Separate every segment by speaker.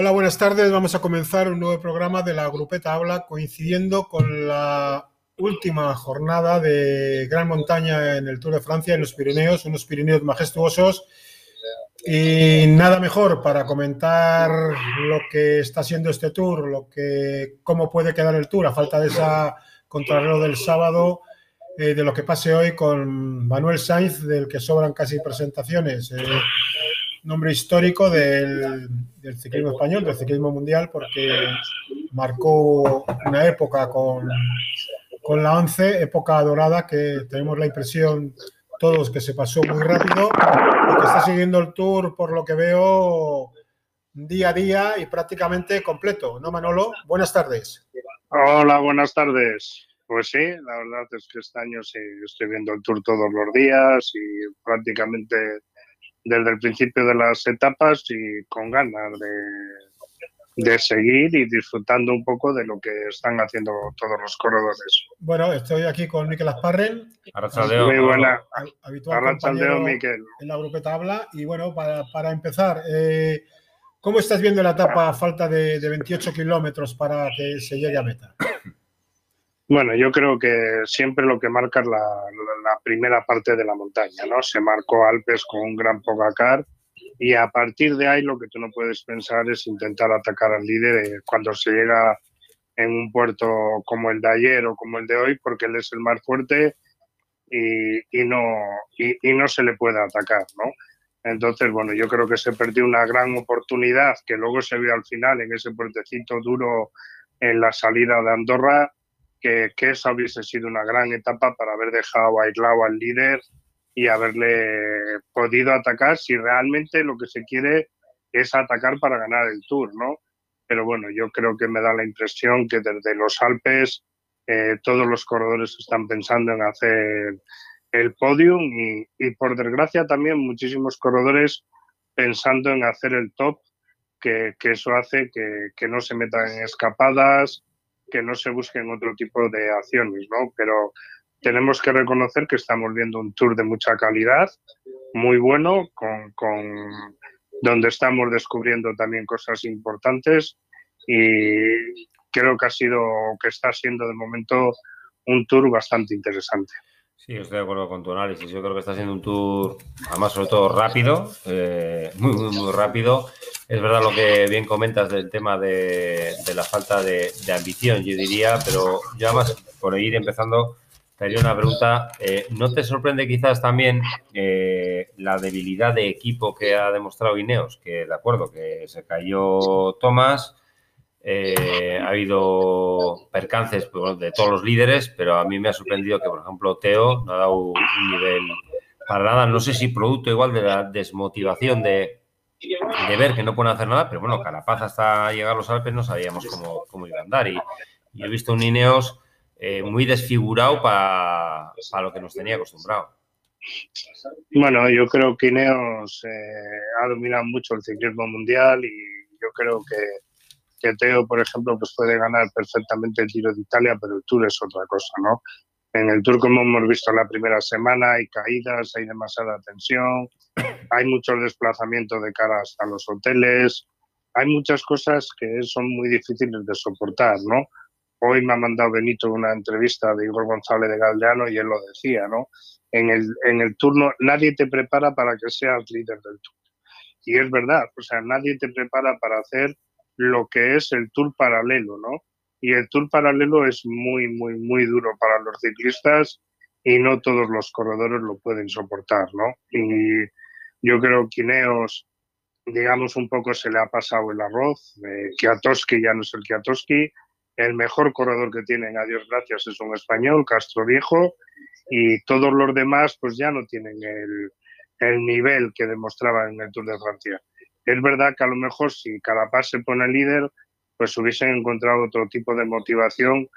Speaker 1: Hola, buenas tardes. Vamos a comenzar un nuevo programa de la Grupeta Habla coincidiendo con la última jornada de gran montaña en el Tour de Francia, en los Pirineos, unos Pirineos majestuosos. Y nada mejor para comentar lo que está siendo este tour, lo que, cómo puede quedar el tour a falta de esa contrarreloj del sábado, eh, de lo que pase hoy con Manuel Sainz, del que sobran casi presentaciones. Eh, nombre histórico del, ciclismo español, del ciclismo mundial, porque marcó una época con, con la 11, época dorada que tenemos la impresión todos que se pasó muy rápido y que está siguiendo el tour, por lo que veo, día a día y prácticamente completo. ¿No, Manolo? Buenas tardes.
Speaker 2: Hola, buenas tardes. Pues sí, la verdad es que este año sí estoy viendo el tour todos los días y prácticamente desde el principio de las etapas y con ganas de, de seguir y disfrutando un poco de lo que están haciendo todos los corredores.
Speaker 1: Bueno, estoy aquí con Miquel Asparren.
Speaker 2: Muy buena.
Speaker 1: Habitual compañero Miquel. en la grupeta habla. Y bueno, para, para empezar, eh, ¿cómo estás viendo la etapa a falta de, de 28 kilómetros para que se llegue a meta?
Speaker 2: Bueno, yo creo que siempre lo que marca es la, primera parte de la montaña, ¿no? Se marcó Alpes con un gran Pogacar y a partir de ahí lo que tú no puedes pensar es intentar atacar al líder eh, cuando se llega en un puerto como el de ayer o como el de hoy, porque él es el más fuerte y, no, y, no se le puede atacar, ¿no? Entonces, bueno, yo creo que se perdió una gran oportunidad que luego se vio al final en ese puertecito duro en la salida de Andorra que, que esa hubiese sido una gran etapa para haber dejado aislado al líder y haberle podido atacar si realmente lo que se quiere es atacar para ganar el Tour, ¿no? Pero bueno, yo creo que me da la impresión que desde los Alpes eh, todos los corredores están pensando en hacer el podium y, por desgracia también muchísimos corredores pensando en hacer el top, que, que eso hace que, que, no se metan en escapadas, que no se busquen otro tipo de acciones, ¿no? Pero tenemos que reconocer que estamos viendo un tour de mucha calidad, muy bueno, con, con donde estamos descubriendo también cosas importantes y creo que ha sido, que está siendo de momento un tour bastante interesante.
Speaker 3: Sí, estoy de acuerdo con tu análisis. Yo creo que está siendo un tour, además, sobre todo rápido, eh, muy, muy, muy rápido. Es verdad lo que bien comentas del tema de, la falta de, ambición, yo diría, pero yo además, por ir empezando, te haría una pregunta. Eh, ¿No te sorprende quizás también eh, la debilidad de equipo que ha demostrado Ineos? Que, de acuerdo, que se cayó Tomás, eh, ha habido percances pues, de todos los líderes, pero a mí me ha sorprendido que, por ejemplo, Teo no ha dado un nivel para nada. No sé si producto igual de la desmotivación de de ver que no pueden hacer nada, pero bueno, Carapaz hasta llegar a los Alpes no sabíamos cómo, cómo iba a andar. Y, he visto un Ineos eh, muy desfigurado para, lo que nos tenía acostumbrado.
Speaker 2: Bueno, yo creo que Ineos eh, ha dominado mucho el ciclismo mundial y yo creo que, que Teo, por ejemplo, pues puede ganar perfectamente el Giro de Italia, pero el Tour es otra cosa, ¿no? En el Tour, como hemos visto la primera semana, hay caídas, hay demasiada tensión, hay muchos desplazamientos de cara hasta los hoteles, hay muchas cosas que son muy difíciles de soportar, ¿no? Hoy me ha mandado Benito una entrevista de Igor González de Galdeano y él lo decía, ¿no? En el, en el turno nadie te prepara para que seas líder del tour. Y es verdad, o sea, nadie te prepara para hacer lo que es el tour paralelo, ¿no? y el tour paralelo es muy, muy, muy duro para los ciclistas y no todos los corredores lo pueden soportar, ¿no? Y yo creo que Ineos, digamos, un poco se le ha pasado el arroz. Eh, ya no es el Kiatowski. El mejor corredor que tienen, a Dios gracias, es un español, Castro Viejo, y todos los demás pues ya no tienen el, el nivel que demostraban en el Tour de Francia. Es verdad que a lo mejor si Carapaz se pone líder, pues hubiesen encontrado otro tipo de motivación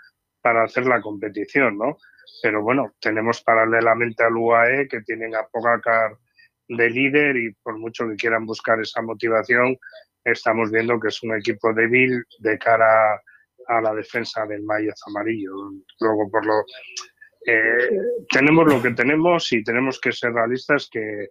Speaker 2: para hacer la competición, ¿no? Pero bueno, tenemos paralelamente al UAE que tienen a Pogacar de líder y por mucho que quieran buscar esa motivación, estamos viendo que es un equipo débil de cara a la defensa del maíz amarillo. Luego, por lo eh, tenemos lo que tenemos y tenemos que ser realistas que,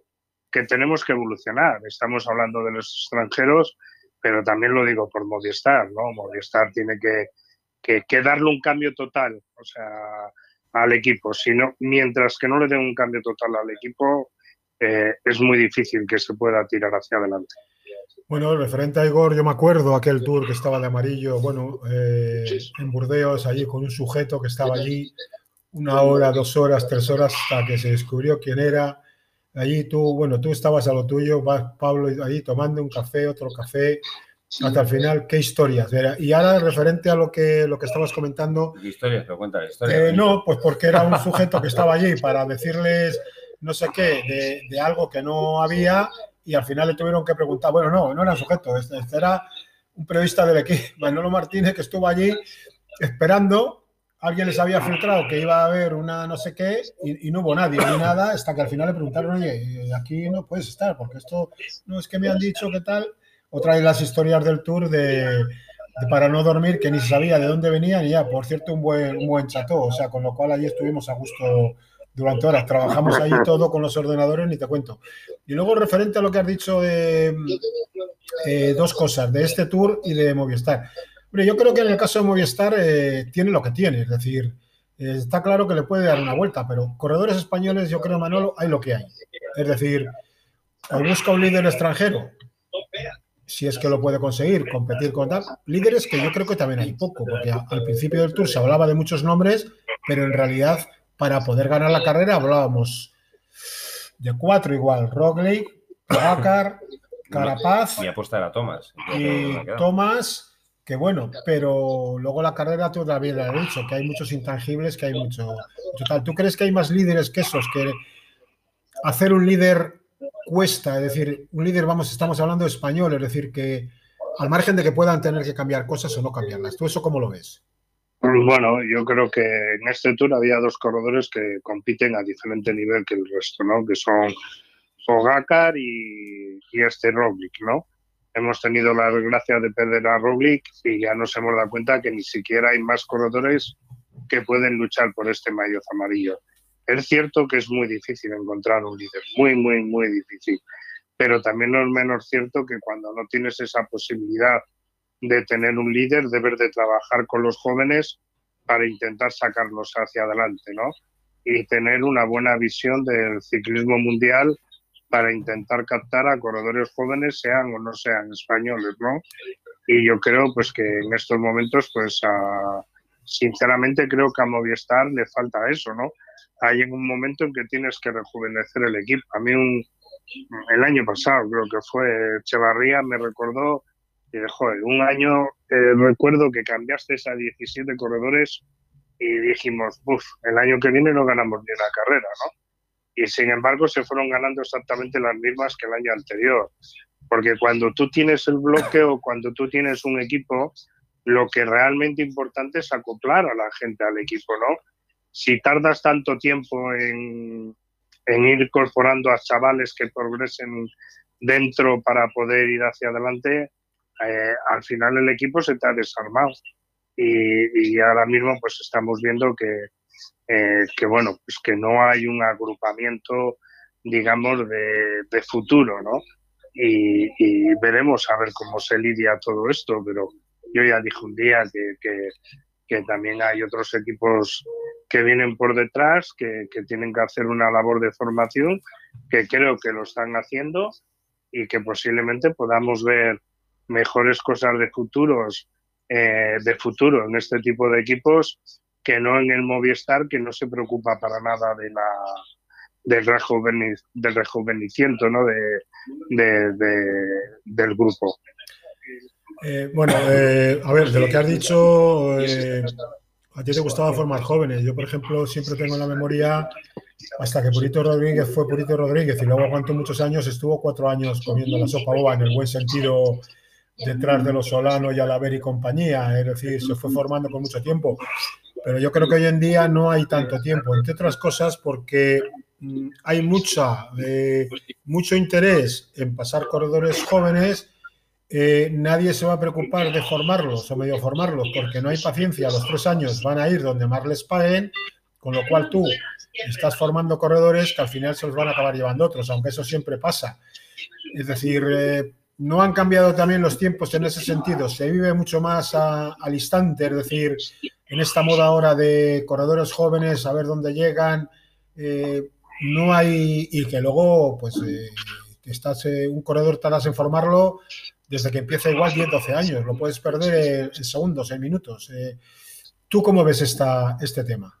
Speaker 2: que tenemos que evolucionar. Estamos hablando de los extranjeros, pero también lo digo por Movistar, ¿no? Movistar tiene que, que, darle un cambio total, o sea, al equipo. Si mientras que no le den un cambio total al equipo, eh, es muy difícil que se pueda tirar hacia adelante.
Speaker 1: Bueno, referente a Igor, yo me acuerdo aquel tour que estaba de amarillo, bueno, eh, en Burdeos, allí con un sujeto que estaba allí una hora, dos horas, tres horas, hasta que se descubrió quién era. Allí tú, bueno, tú estabas a lo tuyo, vas Pablo ahí tomando un café, otro café, hasta el final, qué historias. Y ahora, referente a lo que, lo que estabas comentando.
Speaker 3: ¿Qué historias? Pero cuenta la historia.
Speaker 1: Eh, no, pues porque era un sujeto que estaba allí para decirles no sé qué de, de algo que no había y al final le tuvieron que preguntar, bueno, no, no era sujeto, este, este, era un periodista del equipo, Manolo Martínez, que estuvo allí esperando, alguien les había filtrado que iba a haber una no sé qué y, no hubo nadie ni nada, hasta que al final le preguntaron, oye, aquí no puedes estar, porque esto no es que me han dicho qué tal. Otra de las historias del tour de, para no dormir, que ni se sabía de dónde venían y ya, por cierto, un buen, un buen cható, o sea, con lo cual allí estuvimos a gusto durante horas. Trabajamos ahí todo con los ordenadores, ni te cuento. Y luego, referente a lo que has dicho de eh, dos cosas, de este tour y de Movistar. Hombre, yo creo que en el caso de Movistar eh, tiene lo que tiene, es decir, está claro que le puede dar una vuelta, pero corredores españoles, yo creo, Manolo, hay lo que hay. Es decir, o busca un líder extranjero, si es que lo puede conseguir, competir con tal. Líderes que yo creo que también hay poco, porque al principio del tour se hablaba de muchos nombres, pero en realidad para poder ganar la carrera hablábamos de cuatro igual, Roglic, Dakar, Carapaz.
Speaker 3: Mi apuesta era Thomas.
Speaker 1: Y Thomas, que bueno, pero luego la carrera tú también lo has dicho, que hay muchos intangibles, que hay mucho, tal. ¿Tú crees que hay más líderes que esos? Que hacer un líder cuesta, es decir, un líder, vamos, estamos hablando de español, es decir, que al margen de que puedan tener que cambiar cosas o no cambiarlas. ¿Tú eso cómo lo ves?
Speaker 2: Bueno, yo creo que en este tour había dos corredores que compiten a diferente nivel que el resto, ¿no? Que son Fogácar y, este Roglic, ¿no? Hemos tenido la desgracia de perder a Roglic y ya nos hemos dado cuenta que ni siquiera hay más corredores que pueden luchar por este maillot amarillo. Es cierto que es muy difícil encontrar un líder, muy, muy, muy difícil, pero también no es menos cierto que cuando no tienes esa posibilidad de tener un líder, deber de trabajar con los jóvenes para intentar sacarlos hacia adelante, ¿no? Y tener una buena visión del ciclismo mundial para intentar captar a corredores jóvenes, sean o no sean españoles, ¿no? Y yo creo, pues, que en estos momentos, pues, sinceramente creo que a Movistar le falta eso, ¿no? Hay en un momento en que tienes que rejuvenecer el equipo. A mí un, el año pasado, creo que fue Echevarría, me recordó y joder, un año eh, recuerdo que cambiaste a 17 corredores y dijimos, uff, el año que viene no ganamos ni una carrera, ¿no? Y sin embargo se fueron ganando exactamente las mismas que el año anterior. Porque cuando tú tienes el bloque o cuando tú tienes un equipo, lo que realmente importante es acoplar a la gente al equipo, ¿no? Si tardas tanto tiempo en, en ir incorporando a chavales que progresen dentro para poder ir hacia adelante, eh, al final el equipo se te ha desarmado y, ahora mismo pues estamos viendo que, eh, que bueno pues que no hay un agrupamiento digamos de, futuro no y, veremos a ver cómo se lidia todo esto pero yo ya dije un día que, que, también hay otros equipos que vienen por detrás que, que tienen que hacer una labor de formación que creo que lo están haciendo y que posiblemente podamos ver mejores cosas de futuros eh, de futuro en este tipo de equipos que no en el Movistar que no se preocupa para nada de la del, del rejuvenecimiento ¿no? de, del grupo.
Speaker 1: Eh, bueno, eh, a ver, de lo que has dicho, a ti te gustaba formar jóvenes. Yo, por ejemplo, siempre tengo en la memoria hasta que Purito Rodríguez fue Purito Rodríguez y luego aguantó muchos años, estuvo cuatro años comiendo la sopa boba en el buen sentido detrás de los Solano y Alaver y compañía, es decir, se fue formando con mucho tiempo. Pero yo creo que hoy en día no hay tanto tiempo, entre otras cosas porque mm, hay mucha, eh, mucho interés en pasar corredores jóvenes. Eh, nadie se va a preocupar de formarlos o medio formarlos porque no hay paciencia. A los tres años van a ir donde más les paguen, con lo cual tú estás formando corredores que al final se los van a acabar llevando otros, aunque eso siempre pasa. Es decir, eh, no han cambiado también los tiempos en ese sentido. Se vive mucho más al instante, es decir, en esta moda ahora de corredores jóvenes, a ver dónde llegan. Eh, no hay. Y que luego, pues, eh, estás, eh, un corredor tardas en formarlo desde que empieza igual 10, 12 años. Lo puedes perder en segundos, en minutos. ¿Tú cómo ves esta, este tema?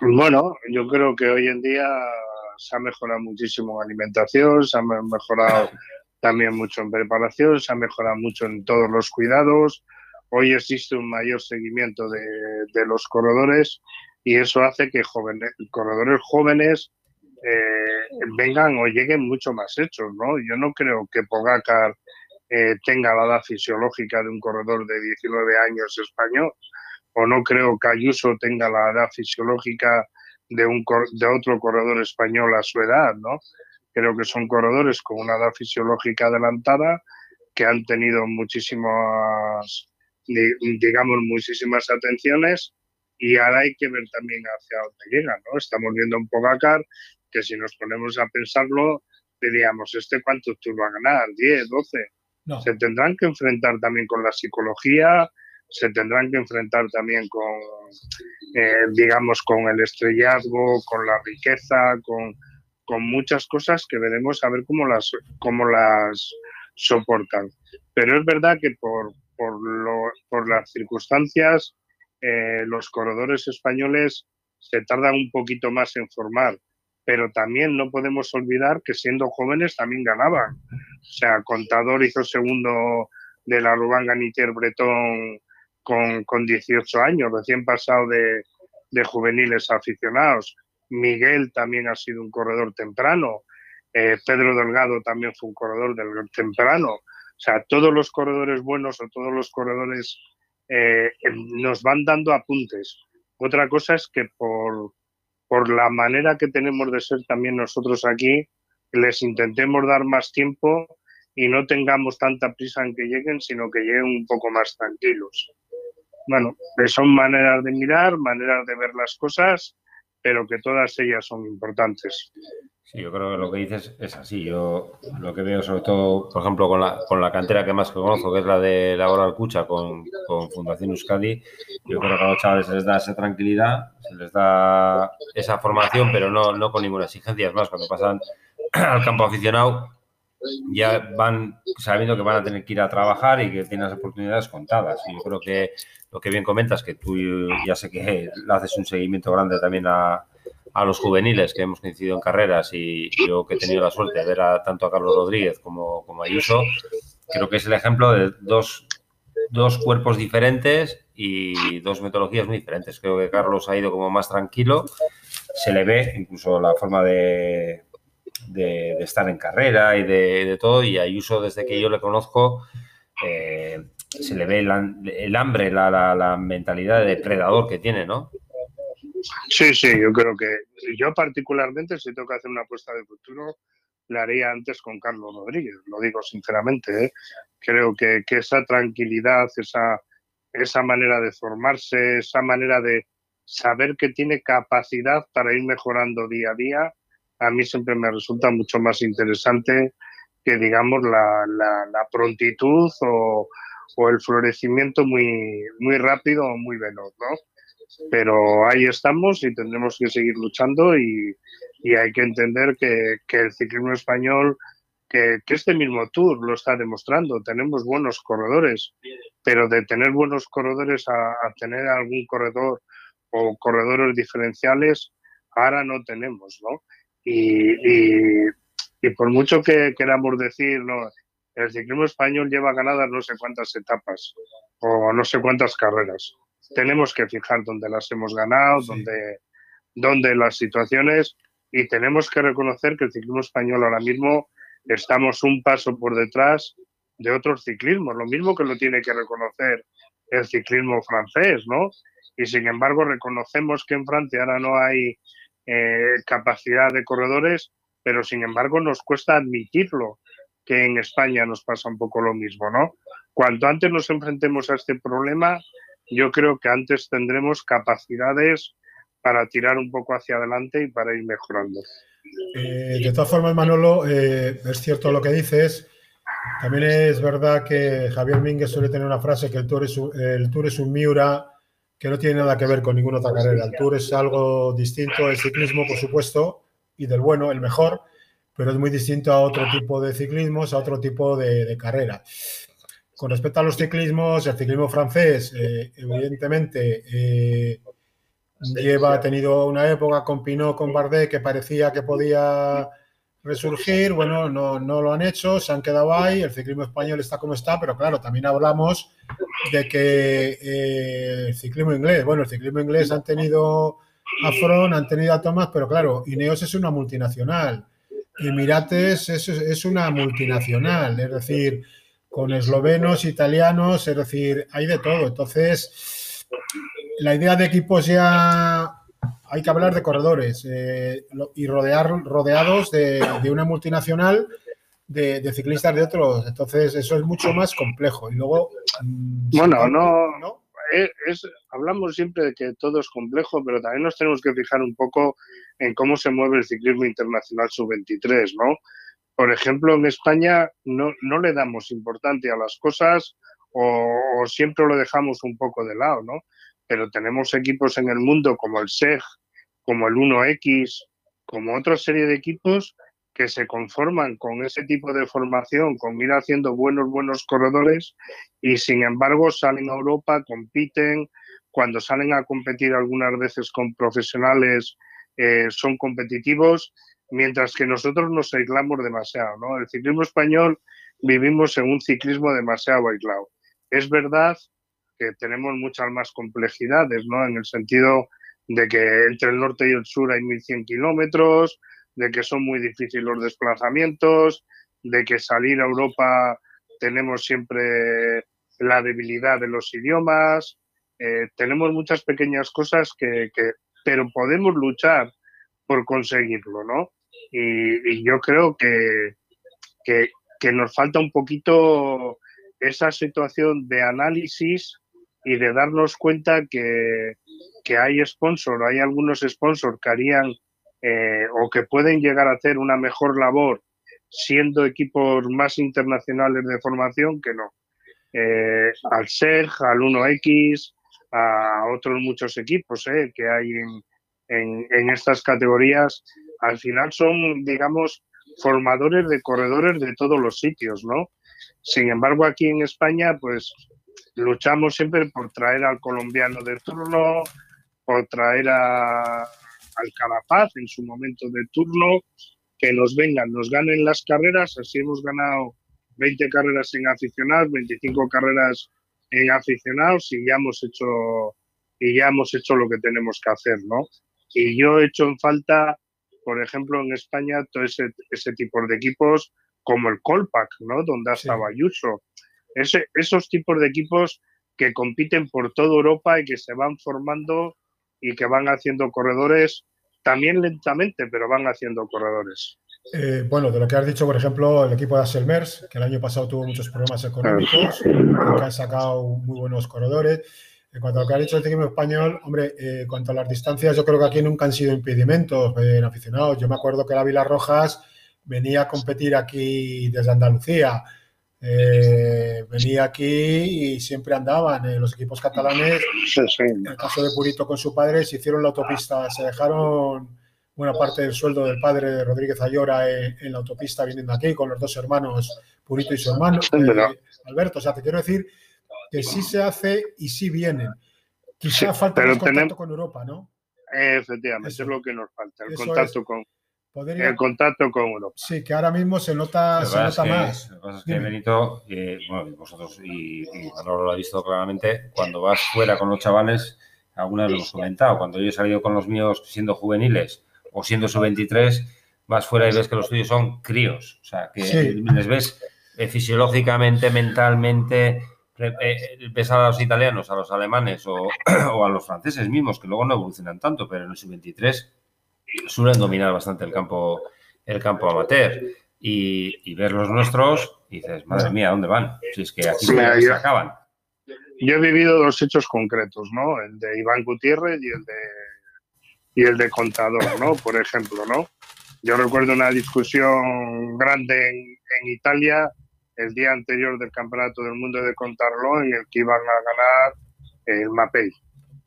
Speaker 2: Bueno, yo creo que hoy en día se ha mejorado muchísimo en alimentación, se ha mejorado también mucho en preparación, se ha mejorado mucho en todos los cuidados. Hoy existe un mayor seguimiento de, los corredores y eso hace que corredores jóvenes eh, vengan o lleguen mucho más hechos. ¿no? Yo no creo que Pogacar eh, tenga la edad fisiológica de un corredor de 19 años español o no creo que Ayuso tenga la edad fisiológica de, un, de otro corredor español a su edad. ¿no? Creo que son corredores con una edad fisiológica adelantada que han tenido muchísimas, digamos, muchísimas atenciones y ahora hay que ver también hacia dónde llegan, ¿no? Estamos viendo un Pogacar que si nos ponemos a pensarlo, diríamos, ¿este cuánto tú va a ganar? ¿10, 12? Se tendrán que enfrentar también con la psicología, se tendrán que enfrentar también con, eh, digamos, con el estrellazgo, con la riqueza, con con muchas cosas que veremos a ver cómo las, cómo las soportan. Pero es verdad que por, por, lo, por las circunstancias, eh, los corredores españoles se tardan un poquito más en formar, pero también no podemos olvidar que siendo jóvenes también ganaban. O sea, Contador hizo segundo de la Ruban Ganitier Bretón con, con 18 años, recién pasado de, de juveniles aficionados. Miguel también ha sido un corredor temprano, eh, Pedro Delgado también fue un corredor del temprano. O sea, todos los corredores buenos o todos los corredores eh, nos van dando apuntes. Otra cosa es que por, por la manera que tenemos de ser también nosotros aquí, les intentemos dar más tiempo y no tengamos tanta prisa en que lleguen, sino que lleguen un poco más tranquilos. Bueno, son maneras de mirar, maneras de ver las cosas pero que todas ellas son importantes.
Speaker 3: Sí, yo creo que lo que dices es así. Yo lo que veo, sobre todo, por ejemplo, con la, con la cantera que más conozco, que es la de la Hora Alcucha con, con Fundación Euskadi, yo creo que a los chavales se les da esa tranquilidad, se les da esa formación, pero no, no con ninguna exigencia. Es más, cuando pasan al campo aficionado, ya van sabiendo que van a tener que ir a trabajar y que tienen las oportunidades contadas. Y yo creo que lo que bien comentas, que tú ya sé que le haces un seguimiento grande también a, a los juveniles que hemos coincidido en carreras y yo que he tenido la suerte de ver a, tanto a Carlos Rodríguez como, como a Ayuso, creo que es el ejemplo de dos, dos cuerpos diferentes y dos metodologías muy diferentes. Creo que Carlos ha ido como más tranquilo, se le ve incluso la forma de, de, estar en carrera y de, todo. Y Ayuso, desde que yo le conozco, eh, se le ve el, hambre, la, mentalidad de depredador que tiene, ¿no?
Speaker 2: Sí, sí, yo creo que yo particularmente, si tengo que hacer una apuesta de futuro, la haría antes con Carlos Rodríguez, lo digo sinceramente. ¿eh? Creo que, que, esa tranquilidad, esa, esa manera de formarse, esa manera de saber que tiene capacidad para ir mejorando día a día, a mí siempre me resulta mucho más interesante que, digamos, la, prontitud o, el florecimiento muy, muy rápido o muy veloz, ¿no? Pero ahí estamos y tendremos que seguir luchando y, y hay que entender que, que el ciclismo español, que, que, este mismo Tour lo está demostrando, tenemos buenos corredores, pero de tener buenos corredores a tener algún corredor o corredores diferenciales, ahora no tenemos, ¿no? Y, y, por mucho que queramos decir, no, el ciclismo español lleva ganadas no sé cuántas etapas o no sé cuántas carreras. Tenemos que fijar dónde las hemos ganado, dónde, dónde las situaciones y tenemos que reconocer que el ciclismo español ahora mismo estamos un paso por detrás de otros ciclismos, lo mismo que lo tiene que reconocer el ciclismo francés, ¿no? Y sin embargo reconocemos que en Francia ahora no hay eh, capacidad de corredores, pero sin embargo nos cuesta admitirlo que en España nos pasa un poco lo mismo, ¿no? Cuanto antes nos enfrentemos a este problema, yo creo que antes tendremos capacidades para tirar un poco hacia adelante y para ir mejorando.
Speaker 1: Eh, de todas formas, Manolo, eh, es cierto lo que dices. También es verdad que Javier Mínguez suele tener una frase que el Tour es un, el tour es un Miura que no tiene nada que ver con ninguna otra carrera. El Tour es algo distinto del ciclismo, por supuesto, y del bueno, el mejor, pero es muy distinto a otro tipo de ciclismos, a otro tipo de, de carrera. Con respecto a los ciclismos, el ciclismo francés, eh, evidentemente, eh, lleva, ha tenido una época con Pinot, con Bardet, que parecía que podía resurgir. Bueno, no, no lo han hecho, se han quedado ahí. El ciclismo español está como está, pero claro, también hablamos de que eh, el ciclismo inglés, bueno, el ciclismo inglés han tenido a Fron, han tenido a Thomas, pero claro, Ineos es una multinacional. Emirates es, es una multinacional, es decir, con eslovenos, italianos, es decir, hay de todo. Entonces, la idea de equipos ya hay que hablar de corredores eh, y rodear, rodeados de, de una multinacional de, de, ciclistas de otros. Entonces, eso es mucho más complejo. Y luego.
Speaker 2: Mm, bueno, no. ¿no? Es, es, hablamos siempre de que todo es complejo, pero también nos tenemos que fijar un poco en cómo se mueve el ciclismo internacional sub-23, ¿no? Por ejemplo, en España no, no le damos importancia a las cosas o, o, siempre lo dejamos un poco de lado, ¿no? Pero tenemos equipos en el mundo como el SEG, como el 1X, como otra serie de equipos que se conforman con ese tipo de formación, con ir haciendo buenos, buenos corredores y sin embargo salen a Europa, compiten, cuando salen a competir algunas veces con profesionales eh, son competitivos, mientras que nosotros nos aislamos demasiado. ¿no? El ciclismo español vivimos en un ciclismo demasiado aislado. Es verdad que tenemos muchas más complejidades, ¿no? en el sentido de que entre el norte y el sur hay 1.100 kilómetros, de que son muy difíciles los desplazamientos, de que salir a Europa tenemos siempre la debilidad de los idiomas, eh, tenemos muchas pequeñas cosas que, que, pero podemos luchar por conseguirlo, ¿no? Y, yo creo que, que, nos falta un poquito esa situación de análisis y de darnos cuenta que, que hay sponsor, hay algunos sponsors que harían eh, o que pueden llegar a hacer una mejor labor siendo equipos más internacionales de formación que no. Eh, al SEG, al 1X, a otros muchos equipos eh, que hay en, en, en, estas categorías, al final son, digamos, formadores de corredores de todos los sitios, ¿no? Sin embargo, aquí en España, pues luchamos siempre por traer al colombiano de turno, por traer a, al Calapaz en su momento de turno, que nos vengan, nos ganen las carreras, así hemos ganado 20 carreras en aficionados, 25 carreras en aficionados y ya hemos hecho y ya hemos hecho lo que tenemos que hacer, ¿no? Y yo he hecho en falta, por ejemplo, en España, todo ese, ese tipo de equipos como el Colpac, ¿no? Donde ha estado sí. Ayuso. Ese, esos tipos de equipos que compiten por toda Europa y que se van formando y que van haciendo corredores también lentamente, pero van haciendo corredores.
Speaker 1: Eh, bueno, de lo que has dicho, por ejemplo, el equipo de Asselmers, que el año pasado tuvo muchos problemas económicos, que han sacado muy buenos corredores. En cuanto a lo que ha dicho el equipo español, hombre, eh, en cuanto a las distancias, yo creo que aquí nunca han sido impedimentos en aficionados. Yo me acuerdo que la Vila Rojas venía a competir aquí desde Andalucía. Eh, venía aquí y siempre andaban eh, los equipos catalanes.
Speaker 2: Sí, sí.
Speaker 1: En el caso de Purito con su padre, se hicieron la autopista, se dejaron buena parte del sueldo del padre de Rodríguez Ayora en, en la autopista viniendo aquí con los dos hermanos, Purito y su hermano, eh, Alberto. O sea, te quiero decir que sí se hace y sí vienen. Quizá
Speaker 2: sí,
Speaker 1: falta más contacto
Speaker 2: tenemos-
Speaker 1: con Europa, ¿no?
Speaker 2: Efectivamente,
Speaker 1: Eso.
Speaker 2: es lo que nos falta, el
Speaker 1: Eso
Speaker 2: contacto
Speaker 1: es.
Speaker 2: con
Speaker 1: Podría-
Speaker 2: el contacto con Europa.
Speaker 1: Sí, que ahora mismo se nota, se nota
Speaker 3: que-
Speaker 1: más.
Speaker 3: Lo que pasa es que. Benito, eh, bueno, vosotros y, y Manolo lo ha visto claramente, cuando vas fuera con los chavales, alguna vez lo hemos comentado, cuando yo he salido con los míos siendo juveniles o siendo sub-23, vas fuera y ves que los tuyos son críos. O sea, que
Speaker 1: Sí.
Speaker 3: les ves eh, fisiológicamente, mentalmente, eh, ves a los italianos, a los alemanes o, o a los franceses mismos, que luego no evolucionan tanto, pero en el sub-23 suelen dominar bastante el campo, el campo amateur. Y, y ver los nuestros, y dices, madre mía, ¿dónde van? Si es que aquí
Speaker 2: Sí,
Speaker 3: se,
Speaker 2: yo-
Speaker 3: se acaban.
Speaker 2: Yo he vivido dos hechos concretos, ¿no? El de Iván Gutiérrez y el de y el de Contador, ¿no? Por ejemplo, ¿no? Yo recuerdo una discusión grande en, en Italia el día anterior del Campeonato del Mundo de Contarlo en el que iban a ganar el MAPEI,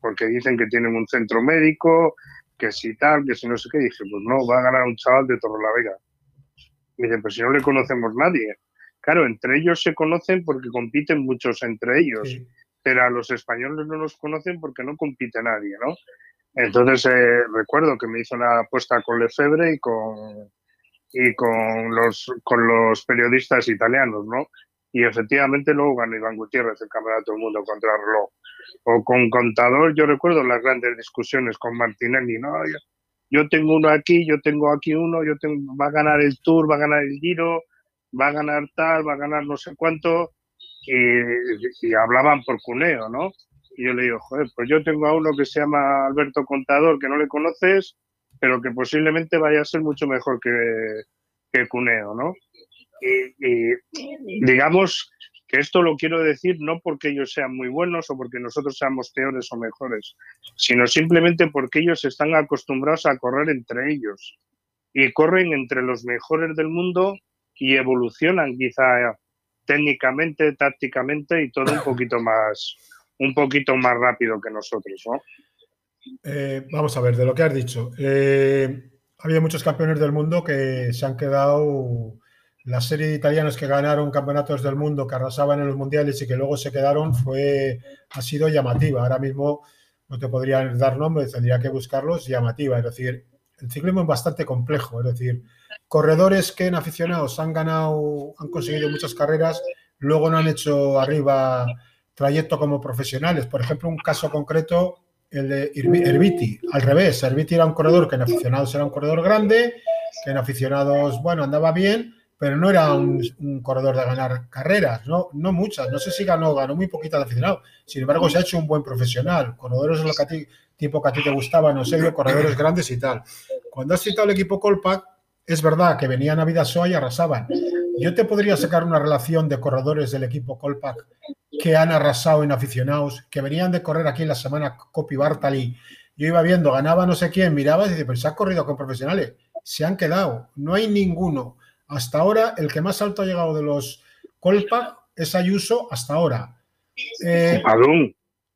Speaker 2: porque dicen que tienen un centro médico, que si tal, que si no sé qué. dije, pues no, va a ganar un chaval de Torrelavega. Me dicen, pues si no le conocemos nadie. Claro, entre ellos se conocen porque compiten muchos entre ellos, pero a los españoles no los conocen porque no compite nadie, ¿no? Entonces eh, recuerdo que me hizo una apuesta con Lefebvre y con y con los con los periodistas italianos, ¿no? Y efectivamente luego ganó Iván Gutiérrez el Campeonato del Mundo contra Reloj. O con Contador, yo recuerdo las grandes discusiones con Martinelli, ¿no? Yo, tengo uno aquí, yo tengo aquí uno, yo tengo, va a ganar el Tour, va a ganar el Giro, va a ganar tal, va a ganar no sé cuánto, y, hablaban por cuneo, ¿no? Y yo le digo, joder, pues yo tengo a uno que se llama Alberto Contador, que no le conoces, pero que posiblemente vaya a ser mucho mejor que, que Cuneo, ¿no? Y, digamos que esto lo quiero decir no porque ellos sean muy buenos o porque nosotros seamos peores o mejores, sino simplemente porque ellos están acostumbrados a correr entre ellos y corren entre los mejores del mundo y evolucionan quizá técnicamente, tácticamente y todo un poquito más, un poquito más rápido que nosotros, ¿no?
Speaker 1: Eh, vamos a ver, de lo que has dicho. Eh, había muchos campeones del mundo que se han quedado. La serie de italianos que ganaron campeonatos del mundo, que arrasaban en los mundiales y que luego se quedaron, fue, ha sido llamativa. Ahora mismo no te podrían dar nombres, tendría que buscarlos, llamativa. Es decir, el ciclismo es bastante complejo. Es decir, corredores que en aficionados han ganado, han conseguido muchas carreras, luego no han hecho arriba trayecto como profesionales. Por ejemplo, un caso concreto, el de Herbiti, al revés. Herbiti era un corredor que en aficionados era un corredor grande, que en aficionados, bueno, andaba bien, pero no era un, corredor de ganar carreras, no, no muchas. No sé si ganó, ganó muy poquitas de aficionado. Sin embargo, se ha hecho un buen profesional. Corredores de lo que a ti, tipo que a ti te gustaban, no sé, corredores grandes y tal. Cuando has citado el equipo Colpac, es verdad que venían a Vidasoa y arrasaban. Yo te podría sacar una relación de corredores del equipo Colpac que han arrasado en aficionados, que venían de correr aquí en la semana Copi Bartali. Yo iba viendo, ganaba no sé quién, miraba y dice, pero se ha corrido con profesionales. Se han quedado. No hay ninguno. Hasta ahora, el que más alto ha llegado de los Colpac es Ayuso hasta ahora.
Speaker 2: Eh,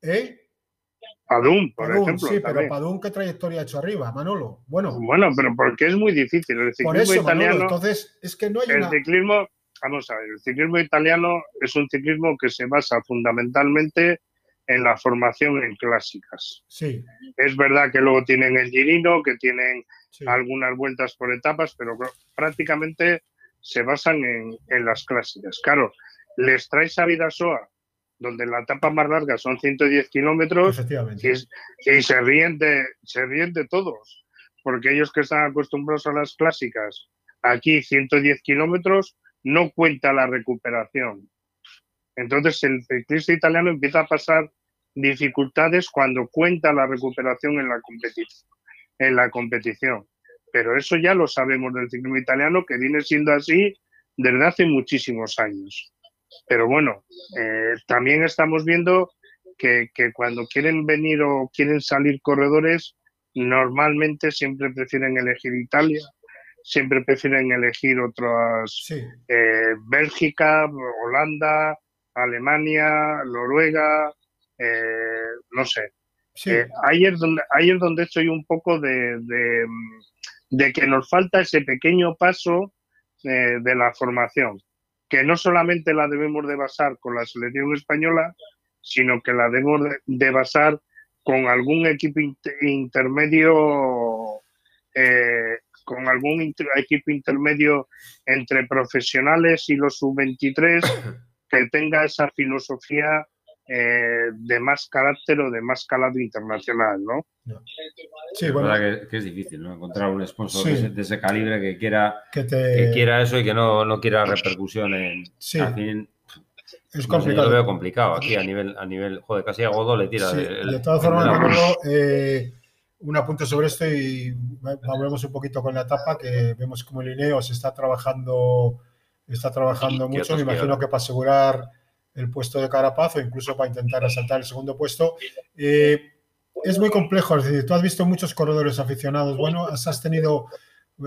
Speaker 2: ¿Eh? Padún, por ejemplo.
Speaker 1: Sí, pero Padún, ¿qué trayectoria ha hecho arriba, Manolo? Bueno,
Speaker 2: bueno pero porque es muy difícil. El ciclismo
Speaker 1: por eso,
Speaker 2: italiano.
Speaker 1: entonces, es que no hay
Speaker 2: el ciclismo, vamos a ver, el ciclismo italiano es un ciclismo que se basa fundamentalmente en la formación en clásicas.
Speaker 1: Sí.
Speaker 2: Es verdad que luego tienen el girino, que tienen algunas vueltas por etapas, pero prácticamente se basan en, en las clásicas. Claro, les traes a Vidasoa donde la etapa más larga son 110 kilómetros y, y, se, ríen de, se ríen de todos, porque ellos que están acostumbrados a las clásicas, aquí 110 kilómetros, no cuenta la recuperación. Entonces el ciclista italiano empieza a pasar dificultades cuando cuenta la recuperación en la, competición, en la competición. Pero eso ya lo sabemos del ciclismo italiano, que viene siendo así desde hace muchísimos años. Pero bueno, eh, también estamos viendo que, cuando quieren venir o quieren salir corredores, normalmente siempre prefieren elegir Italia, siempre prefieren elegir otras, eh, Bélgica, Holanda, Alemania, Noruega, eh, no sé. Ahí, es donde, ahí es donde estoy un poco de, de, que nos falta ese pequeño paso de la formación que no solamente la debemos de basar con la selección española, sino que la debemos de basar con algún equipo intermedio, eh, con algún equipo intermedio entre profesionales y los sub-23 que tenga esa filosofía eh, de más carácter o de más calado internacional, ¿no?
Speaker 3: Sí, bueno. que, que, es difícil, ¿no? Encontrar un sponsor de, ese, calibre que quiera, que, quiera eso y que no, no quiera repercusión en...
Speaker 1: Sí.
Speaker 3: es complicado. lo veo complicado aquí a nivel, a nivel, joder, casi a Godó le tira.
Speaker 1: de todas formas, eh, un apunte sobre esto y volvemos un poquito con la etapa que vemos como el INEOS está trabajando, está trabajando mucho. Me imagino que para asegurar el puesto de Carapaz o incluso para intentar asaltar el segundo puesto. Eh, es muy complejo, es decir, tú has visto muchos corredores aficionados, bueno, has tenido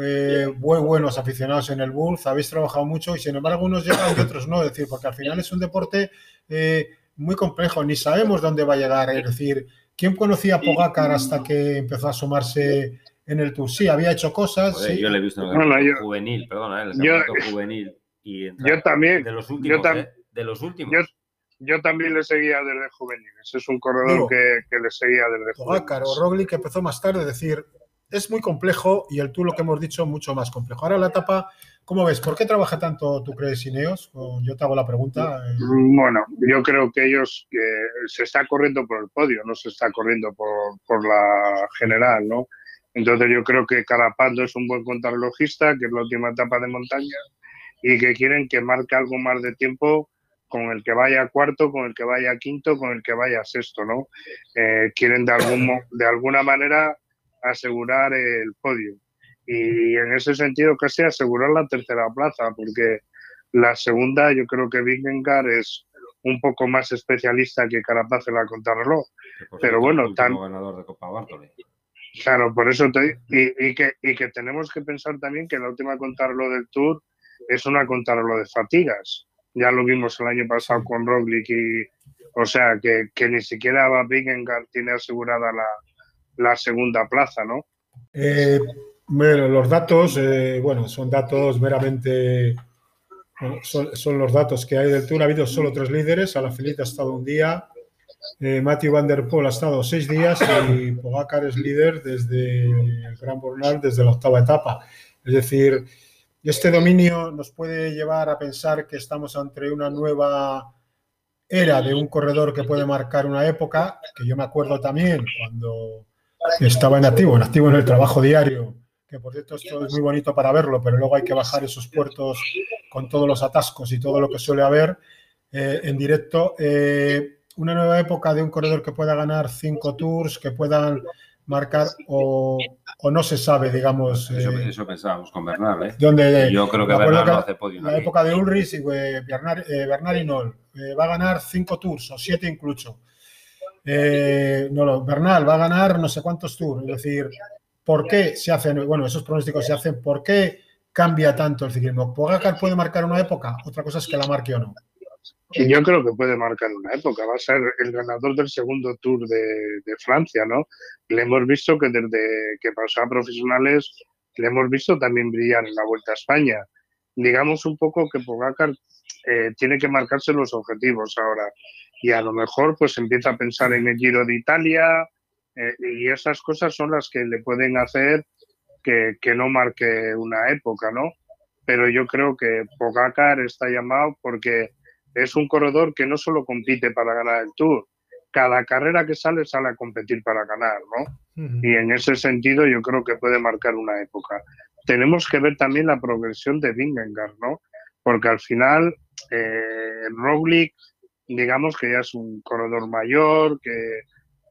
Speaker 1: eh, muy buenos aficionados en el Bulls, habéis trabajado mucho y sin embargo unos llegan y otros no, es decir, porque al final es un deporte eh, muy complejo, ni sabemos dónde va a llegar, es decir, ¿quién conocía a Pogacar hasta que empezó a sumarse en el Tour? Sí, había hecho cosas.
Speaker 3: Yo le he visto en el juvenil, perdona, el yo, juvenil. Y
Speaker 2: yo también.
Speaker 3: De los últimos,
Speaker 2: yo
Speaker 3: ¿eh? De los últimos.
Speaker 2: Yo, también le seguía desde juveniles. Es un corredor que, que, le seguía desde
Speaker 1: Pogacar o Roglic que empezó más tarde, es decir, es muy complejo y el tú lo que hemos dicho mucho más complejo. Ahora la etapa, ¿cómo ves? ¿Por qué trabaja tanto, tú crees, Ineos? Yo te hago la pregunta.
Speaker 2: Mm, bueno, yo creo que ellos que se está corriendo por el podio, no se está corriendo por, por la general, ¿no? Entonces yo creo que Carapando es un buen contrarrelojista, que es la última etapa de montaña, y que quieren que marque algo más de tiempo con el que vaya cuarto, con el que vaya quinto, con el que vaya sexto, ¿no? Eh, quieren de, algún, de alguna manera asegurar el podio. Y en ese sentido casi asegurar la tercera plaza, porque la segunda yo creo que Vingegaard es un poco más especialista que Carapaz en la contrarreloj. Pero bueno, tan...
Speaker 3: ganador de Copa
Speaker 2: Claro, por eso te... Y, y, que, y que tenemos que pensar también que la última contrarreloj del Tour es una contrarreloj de fatigas. Ya lo vimos el año pasado con Roglic y... O sea, que, que ni siquiera Vingegaard tiene asegurada la, la segunda plaza, ¿no?
Speaker 1: Eh, bueno, los datos, eh, bueno, son datos meramente, son, los datos que hay del Tour. Ha habido solo tres líderes, Alaphilippe ha estado un día, eh, Matthew Van Der Poel ha estado seis días y Pogacar es líder desde el Gran Bornal, desde la octava etapa. Es decir, este dominio nos puede llevar a pensar que estamos ante una nueva era de un corredor que puede marcar una época, que yo me acuerdo también cuando estaba en activo, en activo en el trabajo diario, que por cierto esto es muy bonito para verlo, pero luego hay que bajar esos puertos con todos los atascos y todo lo que suele haber eh, en directo. Eh, una nueva época de un corredor que pueda ganar cinco tours, que puedan marcar o, no se sabe, digamos.
Speaker 3: Eso, eh, pensábamos con Bernal, ¿eh?
Speaker 1: Donde,
Speaker 3: Yo creo que Bernal no hace podio.
Speaker 1: La época de Ulrich y Bernard, Bernard y Nol. va a ganar cinco tours o siete incluso. Eh, no, no, Bernal va a ganar no sé cuántos tours. Es decir, ¿por qué se hacen, bueno, esos pronósticos se hacen, ¿por qué cambia tanto el ciclismo? ¿Pogacar puede marcar una época? Otra cosa es que la marque o no.
Speaker 2: Yo creo que puede marcar una época, va a ser el ganador del segundo tour de, Francia, ¿no? Le hemos visto que desde que pasó a profesionales, le hemos visto también brillar en la Vuelta a España. Digamos un poco que Pogacar eh, tiene que marcarse los objetivos ahora y a lo mejor pues empieza a pensar en el Giro de Italia eh, y esas cosas son las que le pueden hacer que, que, no marque una época, ¿no? Pero yo creo que Pogacar está llamado porque es un corredor que no solo compite para ganar el Tour, cada carrera que sale sale a competir para ganar, ¿no? Y en ese sentido yo creo que puede marcar una época. Tenemos que ver también la progresión de Vingegaard, ¿no? Porque al final eh, Roglic digamos que ya es un corredor mayor, que,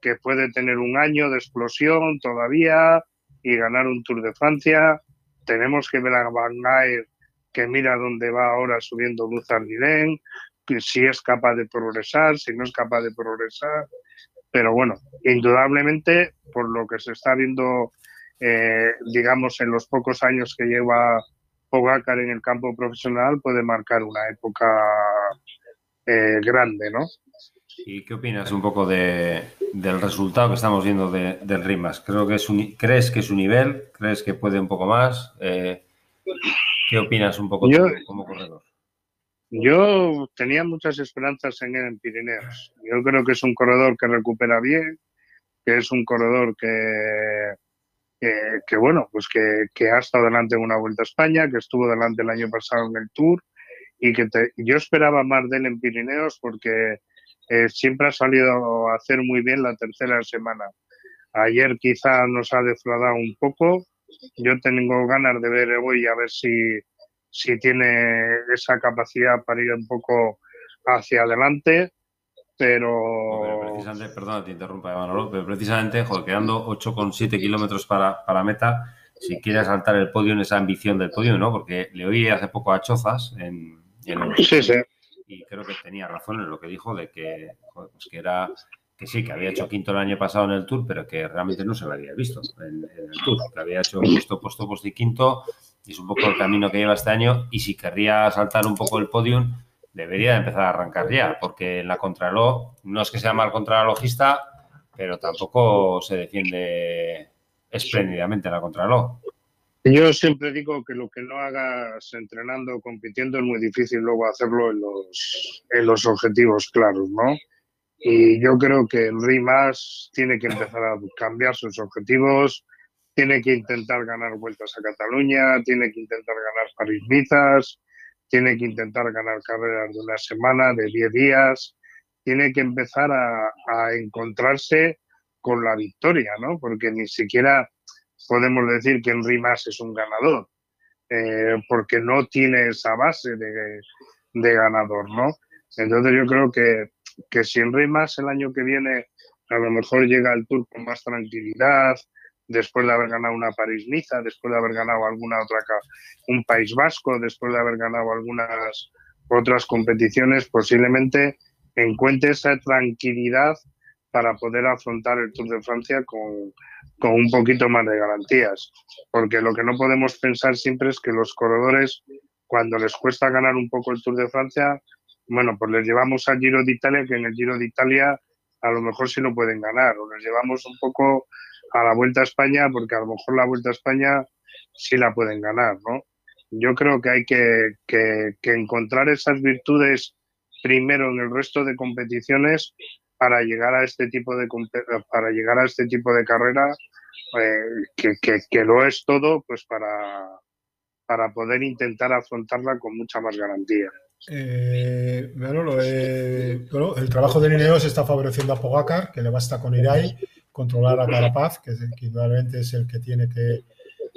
Speaker 2: que puede tener un año de explosión todavía y ganar un Tour de Francia. Tenemos que ver a Van Aert que mira dónde va ahora subiendo Luz Ardiden, si es capaz de progresar, si no es capaz de progresar. Pero bueno, indudablemente, por lo que se está viendo, eh, digamos, en los pocos años que lleva Pogacar en el campo profesional, puede marcar una época eh, grande, ¿no?
Speaker 3: ¿Y qué opinas un poco de, del resultado que estamos viendo de, del Rimas? Creo que es ¿Crees que es un nivel? ¿Crees que puede un poco más? Eh, ¿Qué opinas un poco yo, como corredor?
Speaker 2: Yo tenía muchas esperanzas en él en Pirineos. Yo creo que es un corredor que recupera bien, que es un corredor que, que, bueno, pues que, que, ha estado delante en una Vuelta a España, que estuvo delante el año pasado en el Tour, y que yo esperaba más de él en Pirineos porque eh, siempre ha salido a hacer muy bien la tercera semana. Ayer quizá nos ha defraudado un poco. Yo tengo ganas de ver hoy a ver si, si tiene esa capacidad para ir un poco hacia adelante. Pero.
Speaker 3: precisamente, perdona, te interrumpa, Manolo, pero precisamente, joder, quedando 8,7 kilómetros para, para meta, si quiere saltar el podio en esa ambición del podio, ¿no? Porque le oí hace poco a Chozas en, y, creo que tenía razón en lo que dijo de que, pues que era que sí, que había hecho quinto el año pasado en el Tour, pero que realmente no se lo había visto en, el Tour, que había hecho puesto, puesto, puesto y quinto, es un poco el camino que lleva este año, y si querría saltar un poco el podium, debería empezar a arrancar ya, porque en la contralog, no es que sea mal contralogista, pero tampoco se defiende espléndidamente en la contralog.
Speaker 2: Yo siempre digo que lo que no hagas entrenando o compitiendo es muy difícil luego hacerlo en los, en los objetivos claros, ¿no? Y yo creo que el Mas tiene que empezar a cambiar sus objetivos, tiene que intentar ganar vueltas a Cataluña, tiene que intentar ganar París-Nizas, tiene que intentar ganar carreras de una semana, de 10 días, tiene que empezar a, encontrarse con la victoria, ¿no? Porque ni siquiera podemos decir que Henry Mas es un ganador, eh, porque no tiene esa base de, ganador, ¿no? Entonces yo creo que que si en más el año que viene a lo mejor llega al Tour con más tranquilidad, después de haber ganado una París-Niza, después de haber ganado alguna otra, un País Vasco, después de haber ganado algunas otras competiciones, posiblemente encuentre esa tranquilidad para poder afrontar el Tour de Francia con, con un poquito más de garantías. Porque lo que no podemos pensar siempre es que los corredores, cuando les cuesta ganar un poco el Tour de Francia, bueno, pues les llevamos al Giro de Italia, que en el Giro de Italia a lo mejor sí lo pueden ganar, o les llevamos un poco a la Vuelta a España, porque a lo mejor la Vuelta a España sí la pueden ganar, ¿no? Yo creo que hay que, encontrar esas virtudes primero en el resto de competiciones para llegar a este tipo de para llegar a este tipo de carrera eh, que, lo es todo pues para, para poder intentar afrontarla con mucha más garantía.
Speaker 1: Eh, eh el trabajo de Lineos está favoreciendo a Pogacar, que le basta con Irai controlar a Carapaz, que, indudablemente es el que tiene que,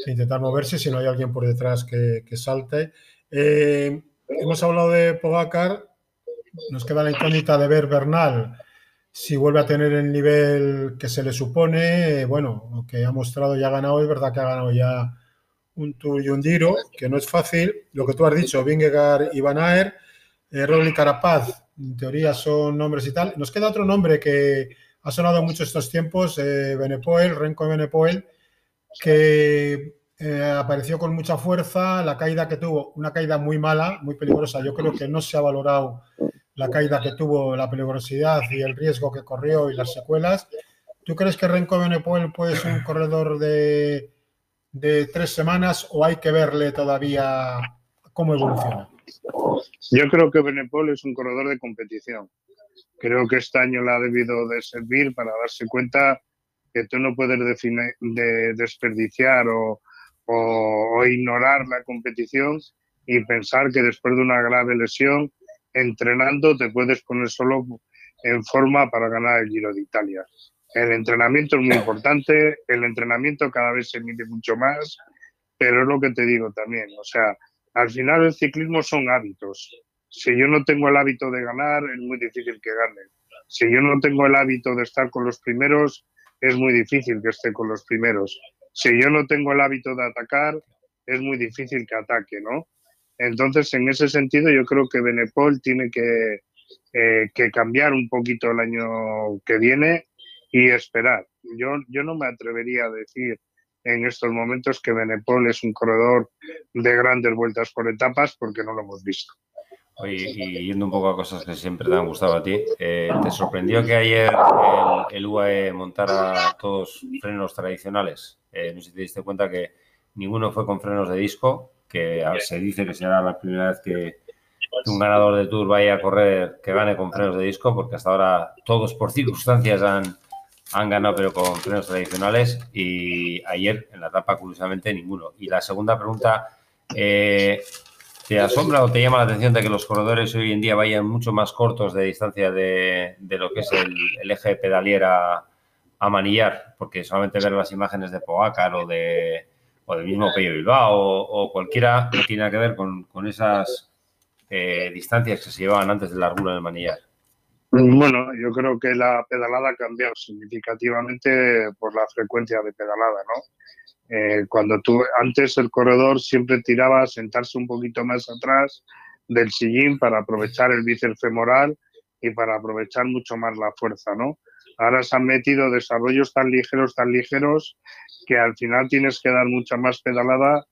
Speaker 1: intentar moverse si no hay alguien por detrás que, salte. Eh, hemos hablado de Pogacar, nos queda la incógnita de ver Bernal si vuelve a tener el nivel que se le supone. bueno, lo que ha mostrado ya ha ganado, es verdad que ha ganado ya un Tour y un Giro, que no es fácil. Lo que tú has dicho, Vingegaard y Van Aert, eh, Carapaz, en teoría son nombres y tal. Nos queda otro nombre que ha sonado mucho estos tiempos, eh, Benepoel, Renko Benepoel, que eh, apareció con mucha fuerza, la caída que tuvo, una caída muy mala, muy peligrosa. Yo creo que no se ha valorado la caída que tuvo, la peligrosidad y el riesgo que corrió y las secuelas. ¿Tú crees que Renko Benepoel puede ser un corredor de de tres semanas o hay que verle todavía cómo evoluciona?
Speaker 2: Yo creo que Benepol es un corredor de competición. Creo que este año le ha debido de servir para darse cuenta que tú no puedes de desperdiciar o, o, ignorar la competición y pensar que después de una grave lesión, entrenando te puedes poner solo en forma para ganar el Giro de Italia. El entrenamiento es muy importante, el entrenamiento cada vez se mide mucho más, pero es lo que te digo también, o sea, al final el ciclismo son hábitos. Si yo no tengo el hábito de ganar, es muy difícil que gane. Si yo no tengo el hábito de estar con los primeros, es muy difícil que esté con los primeros. Si yo no tengo el hábito de atacar, es muy difícil que ataque, ¿no? Entonces, en ese sentido, yo creo que Benepol tiene que, eh, cambiar un poquito el año que viene y esperar. Yo, yo no me atrevería a decir en estos momentos que Benepol es un corredor de grandes vueltas por etapas porque no lo hemos visto.
Speaker 3: Oye, y yendo un poco a cosas que siempre te han gustado a ti, eh, ¿te sorprendió que ayer el, UAE montara todos frenos tradicionales? Eh, no sé si te diste cuenta que ninguno fue con frenos de disco, que se dice que será la primera vez que un ganador de Tour vaya a correr que gane con frenos de disco, porque hasta ahora todos por circunstancias han, han ganado pero con frenos tradicionales y ayer en la etapa curiosamente ninguno. Y la segunda pregunta, eh, ¿te asombra o te llama la atención de que los corredores hoy en día vayan mucho más cortos de distancia de, lo que es el, eje de pedaliera a manillar? Porque solamente ver las imágenes de Pogacar o, de, o del mismo Pello Bilbao o, cualquiera no tiene que ver con, esas eh, distancias que se llevaban antes del largura del manillar.
Speaker 2: Bueno, yo creo que la pedalada ha cambiado significativamente por la frecuencia de pedalada, ¿no? Eh, cuando tú, antes el corredor siempre tiraba a sentarse un poquito más atrás del sillín para aprovechar el bíceps femoral y para aprovechar mucho más la fuerza, ¿no? Ahora se han metido desarrollos tan ligeros, tan ligeros, que al final tienes que dar mucha más pedalada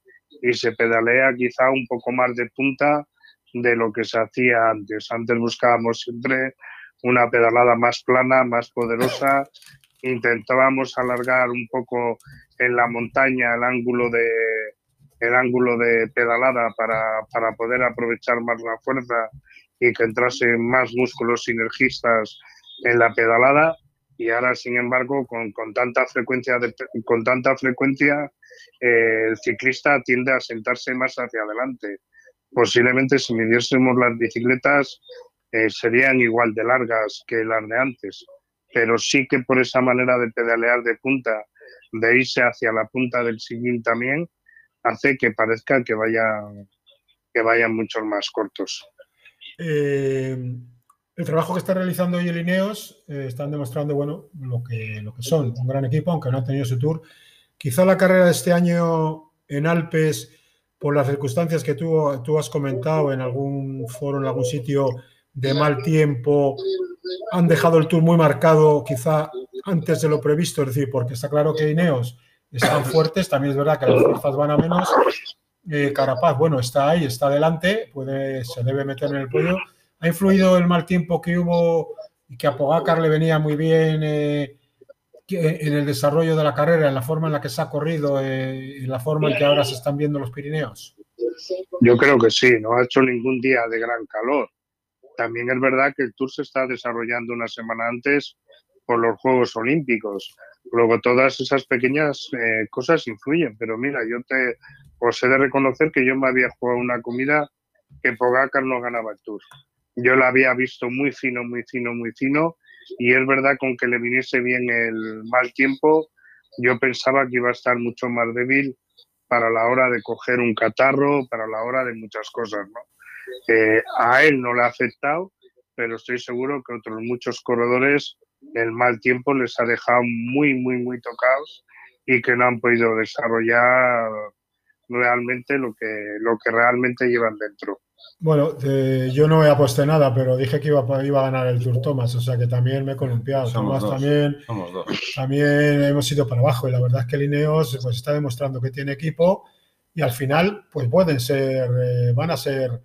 Speaker 2: y se pedalea quizá un poco más de punta de lo que se hacía antes. Antes buscábamos siempre una pedalada más plana, más poderosa. Intentábamos alargar un poco en la montaña el ángulo de, el ángulo de pedalada para, para poder aprovechar más la fuerza y que entrasen más músculos sinergistas en la pedalada y ahora sin embargo con, con tanta frecuencia de, con tanta frecuencia eh, el ciclista tiende a sentarse más hacia adelante posiblemente si midiésemos las bicicletas eh, serían igual de largas que las de antes pero sí que por esa manera de pedalear de punta de irse hacia la punta del sillín también hace que parezca que vayan que vayan muchos más cortos
Speaker 1: eh, el trabajo que está realizando hoy el Ineos eh, están demostrando bueno, lo, que, lo que son, un gran equipo, aunque no han tenido su tour. Quizá la carrera de este año en Alpes, por las circunstancias que tú, tú has comentado en algún foro, en algún sitio de mal tiempo, han dejado el tour muy marcado, quizá antes de lo previsto, es decir, porque está claro que Ineos están fuertes, también es verdad que las fuerzas van a menos. Eh, Carapaz, bueno, está ahí, está adelante, puede, se debe meter en el podio ¿Ha influido el mal tiempo que hubo y que a Pogacar le venía muy bien eh, en el desarrollo de la carrera, en la forma en la que se ha corrido, eh, en la forma en que ahora se están viendo los Pirineos?
Speaker 2: Yo creo que sí, no ha hecho ningún día de gran calor. También es verdad que el Tour se está desarrollando una semana antes por los Juegos Olímpicos. Luego todas esas pequeñas eh, cosas influyen, pero mira, yo te os he de reconocer que yo me había jugado una comida que Pogacar no ganaba el Tour. Yo la había visto muy fino, muy fino, muy fino, y es verdad con que le viniese bien el mal tiempo, yo pensaba que iba a estar mucho más débil para la hora de coger un catarro, para la hora de muchas cosas. ¿no? Eh, a él no le ha afectado, pero estoy seguro que otros muchos corredores el mal tiempo les ha dejado muy, muy, muy tocados y que no han podido desarrollar realmente lo que, lo que realmente llevan dentro.
Speaker 1: Bueno, yo no he aposté nada, pero dije que iba, iba a ganar el Tour Thomas, o sea que también me he columpiado. Thomas también, también hemos ido para abajo y la verdad es que Lineos pues, está demostrando que tiene equipo y al final pues pueden ser, eh, van a ser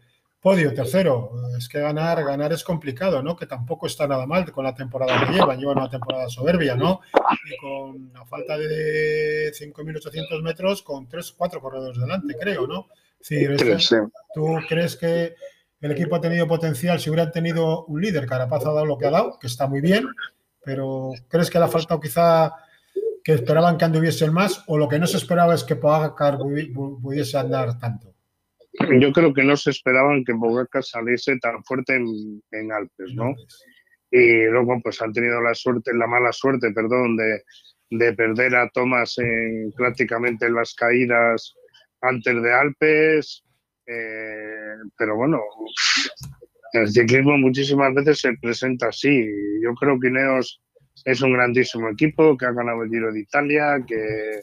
Speaker 1: podio, tercero. Es que ganar, ganar es complicado, ¿no? Que tampoco está nada mal con la temporada que llevan, llevan una temporada soberbia, ¿no? Y con la falta de 5.800 metros con tres, cuatro corredores delante, creo, ¿no? Sí, ¿Tú crees que el equipo ha tenido potencial si hubieran tenido un líder? Carapaz ha dado lo que ha dado, que está muy bien, pero ¿crees que le ha faltado quizá que esperaban que anduviesen más o lo que no se esperaba es que Pogacar pudiese andar tanto?
Speaker 2: Yo creo que no se esperaban que Pogacar saliese tan fuerte en, Alpes, ¿no? Y luego pues han tenido la suerte, la mala suerte, perdón, de, de perder a Thomas en, prácticamente en las caídas antes de Alpes, eh, pero bueno, el ciclismo muchísimas veces se presenta así. Yo creo que Ineos es un grandísimo equipo que ha ganado el Giro de Italia, que,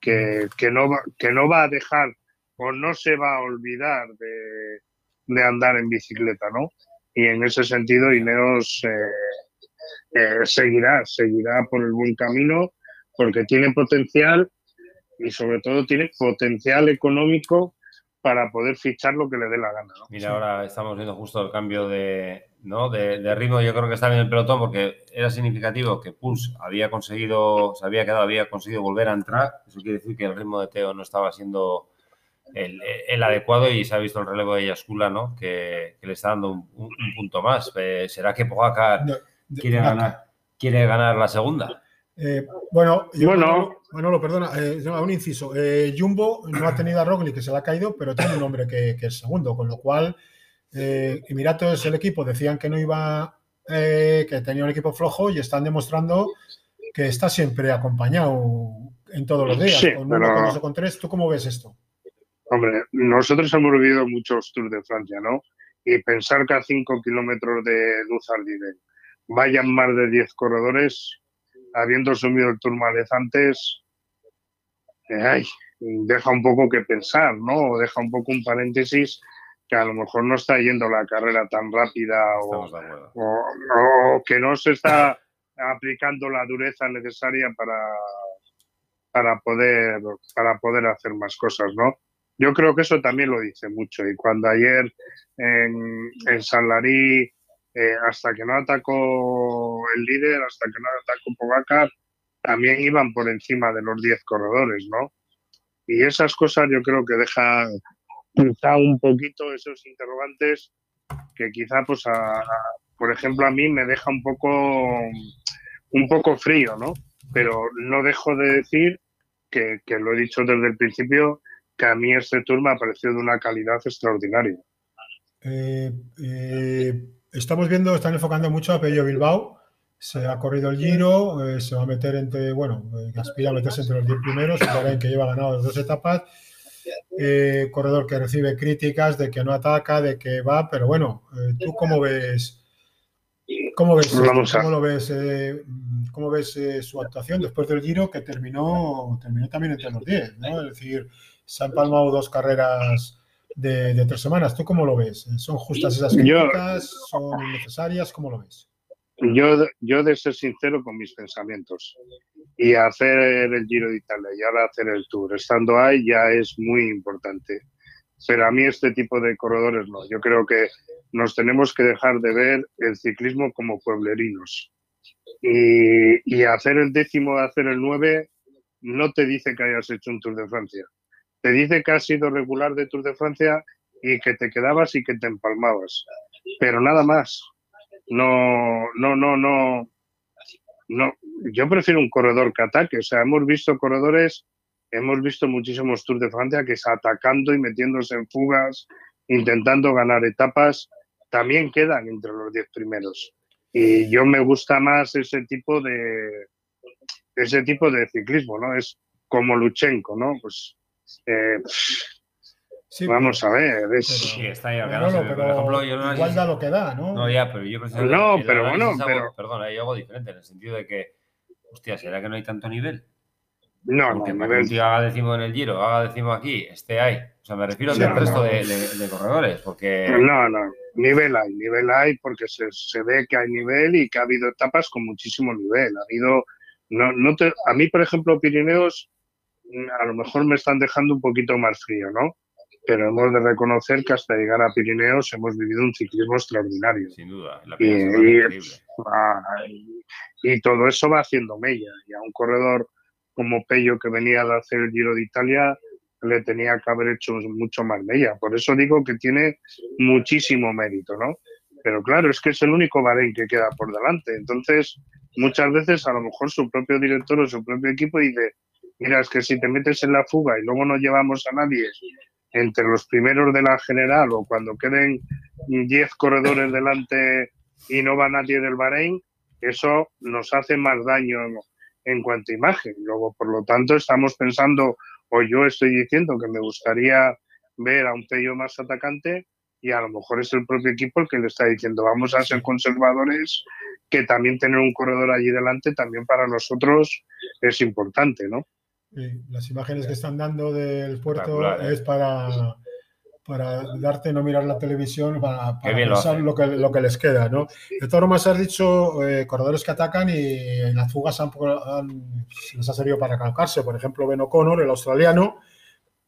Speaker 2: que, no, va, que no va a dejar o no se va a olvidar de, andar en bicicleta, ¿no? Y en ese sentido Ineos eh, eh, seguirá, seguirá por el buen camino porque tiene potencial y sobre todo tiene potencial económico para poder fichar lo que le dé la gana.
Speaker 3: Mira, ahora estamos viendo justo el cambio de, ¿no? de, ritmo. Yo creo que está en el pelotón porque era significativo que Pulse había conseguido, se había quedado, había conseguido volver a entrar. Eso quiere decir que el ritmo de Teo no estaba siendo el, adecuado y se ha visto el relevo de Yascula, ¿no? Que, le está dando un, punto más. Eh, ¿Será que Pogacar quiere, ganar, quiere ganar la segunda?
Speaker 1: Eh, bueno, bueno, lo perdona, eh, un inciso. Eh, Jumbo no ha tenido a Roglic, que se le ha caído, pero tiene un hombre que, es segundo, con lo cual Emiratos es el equipo, decían que no iba, que tenía un equipo flojo y están demostrando que está siempre acompañado en todos los días, con uno, con dos con tres. ¿Tú cómo ves esto?
Speaker 2: Hombre, nosotros hemos vivido muchos Tours de Francia, ¿no? Y pensar que a 5 kilómetros de Luz vayan más de 10 corredores, habiendo sumido el Tourmalet antes, eh, deja un poco que pensar, ¿no? deja un poco un paréntesis que a lo mejor no está yendo la carrera tan rápida o, que no se está aplicando la dureza necesaria para, para, poder, para poder hacer más cosas, ¿no? Yo creo que eso también lo dice mucho. Y cuando ayer en, en San Larí, eh, hasta que no atacó el líder, hasta que no atacó Pogacar, también iban por encima de los 10 corredores, ¿no? Y esas cosas yo creo que dejan quizá un poquito esos interrogantes que quizá, pues, por ejemplo, a mí me deja un poco, un poco frío, ¿no? Pero no dejo de decir que, que lo he dicho desde el principio, que a mí este tour me ha parecido de una calidad extraordinaria.
Speaker 1: Eh, eh, estamos viendo, están enfocando mucho a Pello Bilbao. Se ha corrido el Giro, eh, se va a meter entre, bueno, aspira a meterse entre los 10 primeros, que lleva ganado las dos etapas. corredor que recibe críticas de que no ataca, de que va, pero bueno, ¿tú cómo ves? ¿Cómo ves, ¿cómo lo ves, cómo ves su actuación después del Giro que terminó, terminó también entre los 10? ¿no? Es decir, se han palmado dos carreras de, tres semanas. ¿Tú cómo lo ves? ¿Son justas esas críticas? ¿Son innecesarias? ¿Cómo lo ves?
Speaker 2: Yo, yo de ser sincero con mis pensamientos y hacer el Giro de Italia y ahora hacer el Tour, estando ahí ya es muy importante. Pero a mí este tipo de corredores no. Yo creo que nos tenemos que dejar de ver el ciclismo como pueblerinos. Y, y hacer el décimo, hacer el nueve, no te dice que hayas hecho un Tour de Francia te dice que has sido regular de Tour de Francia y que te quedabas y que te empalmabas. Pero nada más. No, no, no, no. No, yo prefiero un corredor que ataque. O sea, hemos visto corredores, hemos visto muchísimos Tours de Francia que es atacando y metiéndose en fugas, intentando ganar etapas, también quedan entre los diez primeros. Y yo me gusta más ese tipo de ese tipo de ciclismo, ¿no? Es como Luchenko, ¿no? Pues eh, vamos a ver.
Speaker 3: Sí, está ahí, no, no, por ejemplo, yo no
Speaker 1: igual da lo que da, ¿no?
Speaker 3: No, ya, pero yo
Speaker 2: No, pero bueno, pero...
Speaker 3: Perdón, hay algo diferente en el sentido de que, hostia, ¿será que no hay tanto nivel?
Speaker 2: No,
Speaker 3: Porque no, tío haga décimo en el Giro, haga décimo aquí, esté ahí. O sea, me refiero al resto de, de, corredores, porque...
Speaker 2: No, no, nivel hay, nivel hay porque se, se, ve que hay nivel y que ha habido etapas con muchísimo nivel. Ha habido... No, no te, a mí, por ejemplo, Pirineos a lo mejor me están dejando un poquito más frío, ¿no? Pero hemos de reconocer que hasta llegar a Pirineos hemos vivido un ciclismo extraordinario.
Speaker 3: Sin duda.
Speaker 2: ah, y, y, todo eso va haciendo mella. Y a un corredor como Pello que venía de hacer el Giro de Italia le tenía que haber hecho mucho más mella. Por eso digo que tiene muchísimo mérito, ¿no? Pero claro, es que es el único Bahrein que queda por delante. Entonces, muchas veces a lo mejor su propio director o su propio equipo dice, Mira, es que si te metes en la fuga y luego no llevamos a nadie entre los primeros de la general o cuando queden 10 corredores delante y no va nadie del Bahrein, eso nos hace más daño en cuanto a imagen. Luego, por lo tanto, estamos pensando, o yo estoy diciendo que me gustaría ver a un Pello más atacante y a lo mejor es el propio equipo el que le está diciendo, vamos a ser conservadores, que también tener un corredor allí delante también para nosotros es importante, ¿no?
Speaker 1: Las imágenes que están dando del puerto es para, para darte no mirar la televisión, para, pensar lo, que, lo que les queda. ¿no? De todas formas, has dicho eh, corredores que atacan y en las fugas han, les ha servido para colocarse. Por ejemplo, Ben O'Connor, el australiano,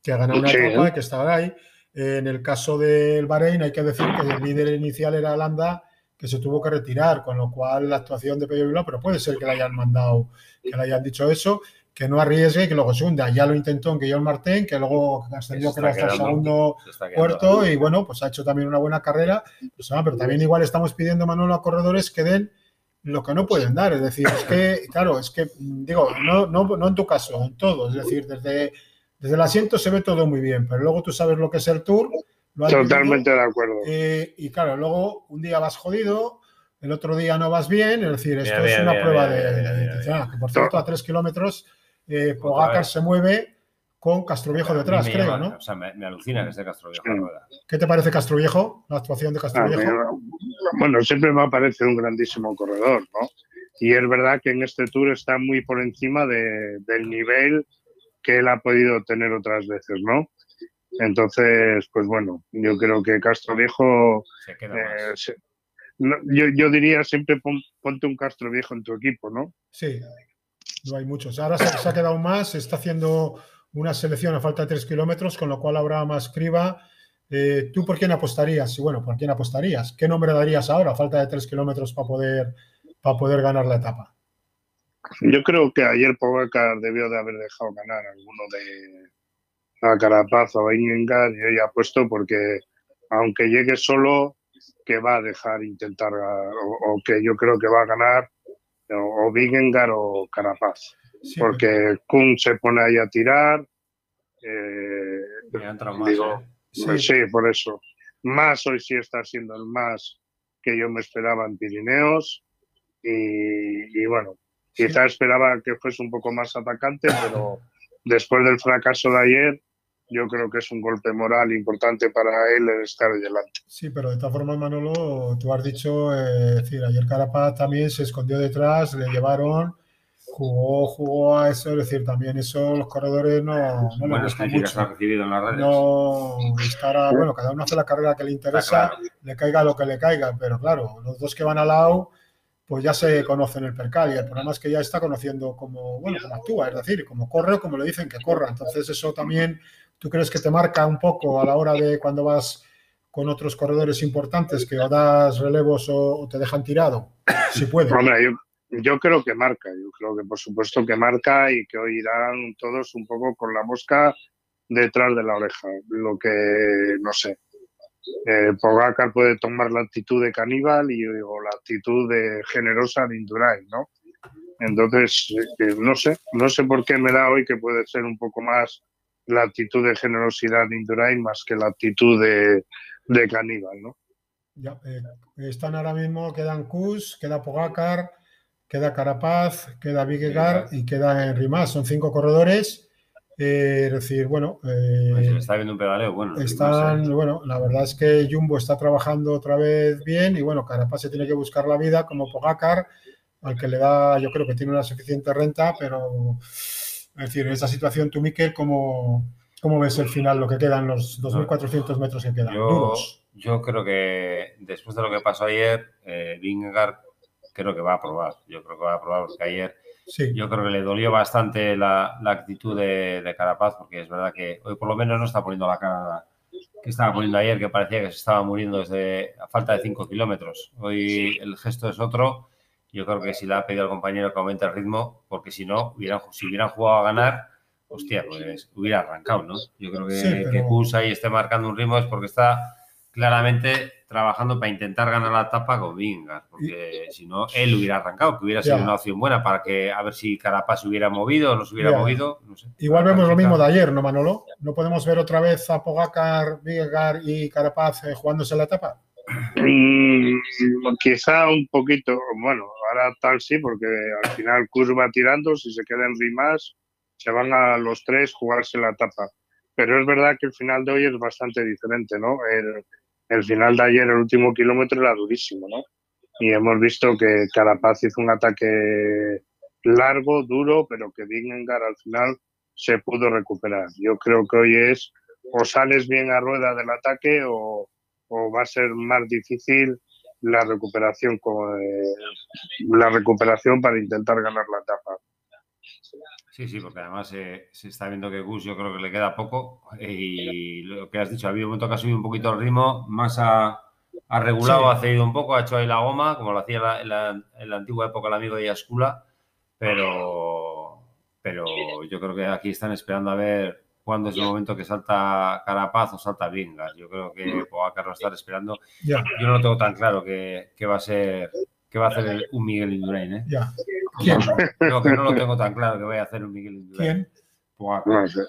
Speaker 1: que ha ganado una etapa y que estaba ahí. en el caso del Bahrein, hay que decir que el líder inicial era Landa, que se tuvo que retirar, con lo cual la actuación de Pello Bilbao, pero puede ser que le hayan mandado, que le hayan dicho eso que no arriesgue y que luego se hunda. Ya lo intentó en Guillaume Martín, que luego ascendió creo hasta el segundo puerto y bueno, pues ha hecho también una buena carrera. Pues, ah, pero también igual estamos pidiendo, Manolo, a corredores que den lo que no pueden dar. Es decir, es que, claro, es que, digo, no, no, no en tu caso, en todo. Es decir, desde, desde el asiento se ve todo muy bien, pero luego tú sabes lo que es el tour.
Speaker 2: Totalmente de acuerdo.
Speaker 1: Eh, y claro, luego un día vas jodido, el otro día no vas bien, es decir, esto es una prueba de, que por cierto, a tres kilómetros eh, Pogacar se mueve con Castroviejo detrás, creo, ¿no?
Speaker 3: O sea, me, alucina que esté Castroviejo.
Speaker 1: ¿Qué te parece Castroviejo, la actuación de Castroviejo?
Speaker 2: bueno, siempre me ha parecido un grandísimo corredor, ¿no? Y es verdad que en este Tour está muy por encima del nivel que él ha podido tener otras veces, ¿no? Entonces, pues bueno, yo creo que Castroviejo se, yo, diría siempre ponte un Castro Viejo en tu equipo, ¿no?
Speaker 1: Sí, no hay muchos. Ahora se, ha quedado más, se está haciendo una selección a falta de tres kilómetros, con lo cual habrá más criba. Eh, ¿Tú por quién apostarías? Bueno, ¿por quién apostarías? ¿Qué nombre darías ahora a falta de tres kilómetros para poder, para poder ganar la etapa?
Speaker 2: Yo creo que ayer Pogacar debió de haber dejado ganar alguno de a Carapaz o a Ingengar y hoy apuesto porque aunque llegue solo, que va a dejar intentar, o, que yo creo que va a ganar o, o o Carapaz. porque Kun se pone ahí a tirar. Eh, digo, ¿eh? sí. por eso. Más hoy sí está siendo el más que yo me esperaba en Pirineos. Y, bueno, quizá esperaba que fuese un poco más atacante, pero después del fracaso de ayer, yo creo que es un golpe moral importante para él el estar delante.
Speaker 1: Sí, pero de todas formas, Manolo, tú has dicho, eh, decir, ayer Carapaz también se escondió detrás, le llevaron, jugó, jugó a eso, es decir, también eso los corredores no, no
Speaker 3: bueno, les mucho. recibido en las redes.
Speaker 1: No estará, bueno, cada uno hace la carrera que le interesa, le caiga lo que le caiga, pero claro, los dos que van al lado pues ya se conocen el percal y el problema es que ya está conociendo cómo, bueno, cómo actúa, es decir, cómo corre o como le dicen que corra. Entonces eso también ¿Tú crees que te marca un poco a la hora de cuando vas con otros corredores importantes que o das relevos o, te dejan tirado? Si puede.
Speaker 2: Hombre, yo, creo que marca, yo creo que por supuesto que marca y que hoy irán todos un poco con la mosca detrás de la oreja. Lo que, no sé, eh, Pogacar puede tomar la actitud de caníbal y o la actitud de generosa de Indurain, ¿no? Entonces, eh, no sé, no sé por qué me da hoy que puede ser un poco más la actitud de generosidad de Indurain más que la actitud de, de caníbal, ¿no?
Speaker 1: Ya, eh, están ahora mismo, quedan Kus, queda Pogacar, queda Carapaz, queda Vigegar y queda Más. Son cinco corredores. Eh, es decir, bueno.
Speaker 3: Eh, está viendo un pedaleo, bueno.
Speaker 1: Están, bueno, la verdad es que Jumbo está trabajando otra vez bien y bueno, Carapaz se tiene que buscar la vida como Pogacar, al que le da, yo creo que tiene una suficiente renta, pero es decir, en esa situación, tú, Miquel, ¿cómo, cómo ves el final, lo que quedan, los 2.400 metros que quedan?
Speaker 3: Yo, yo creo que después de lo que pasó ayer, eh, creo que va a probar. Yo creo que va a probar porque ayer sí. yo creo que le dolió bastante la, la actitud de, de, Carapaz porque es verdad que hoy por lo menos no está poniendo la cara que estaba poniendo ayer, que parecía que se estaba muriendo desde a falta de 5 kilómetros. Hoy el gesto es otro yo creo que si le ha pedido al compañero que aumente el ritmo, porque si no, hubieran, si hubieran jugado a ganar, hostia, pues hubiera arrancado, ¿no? Yo creo que, que Kus ahí esté marcando un ritmo es porque está claramente trabajando para intentar ganar la etapa con Vingas, porque si no, él hubiera arrancado, que hubiera sido una opción buena para que a ver si Carapaz se hubiera movido o no se hubiera movido. No sé.
Speaker 1: Igual vemos lo mismo de ayer, ¿no, Manolo? ¿No podemos ver otra vez a Pogacar, Vingar y Carapaz eh, jugándose la etapa?
Speaker 2: Mm, quizá un poquito, bueno, ahora tal sí, porque al final Kuz va tirando, si se queda en rimas, se van a los tres jugarse la etapa. Pero es verdad que el final de hoy es bastante diferente, ¿no? El, final de ayer, el último kilómetro, era durísimo, ¿no? Y hemos visto que Carapaz hizo un ataque largo, duro, pero que Vingegaard al final se pudo recuperar. Yo creo que hoy es o sales bien a rueda del ataque o, o va a ser más difícil la recuperación eh, la recuperación para intentar ganar la etapa.
Speaker 3: Sí, sí, porque además eh, se está viendo que Gus yo creo que le queda poco y lo que has dicho, ha habido un momento que ha subido un poquito el ritmo, más ha, regulado, ha cedido un poco, ha hecho ahí la goma, como lo hacía en la, en la antigua época el amigo de Yascula, pero, pero yo creo que aquí están esperando a ver cuándo es el momento que salta Carapaz o salta Vingas. Yo creo que Pogacar va a estar esperando. Yo no lo tengo tan claro que, va a ser que va a hacer un Miguel Indurain. ¿eh? ¿Quién? Creo que no lo tengo tan claro que vaya a hacer un Miguel Indurain. ¿Quién?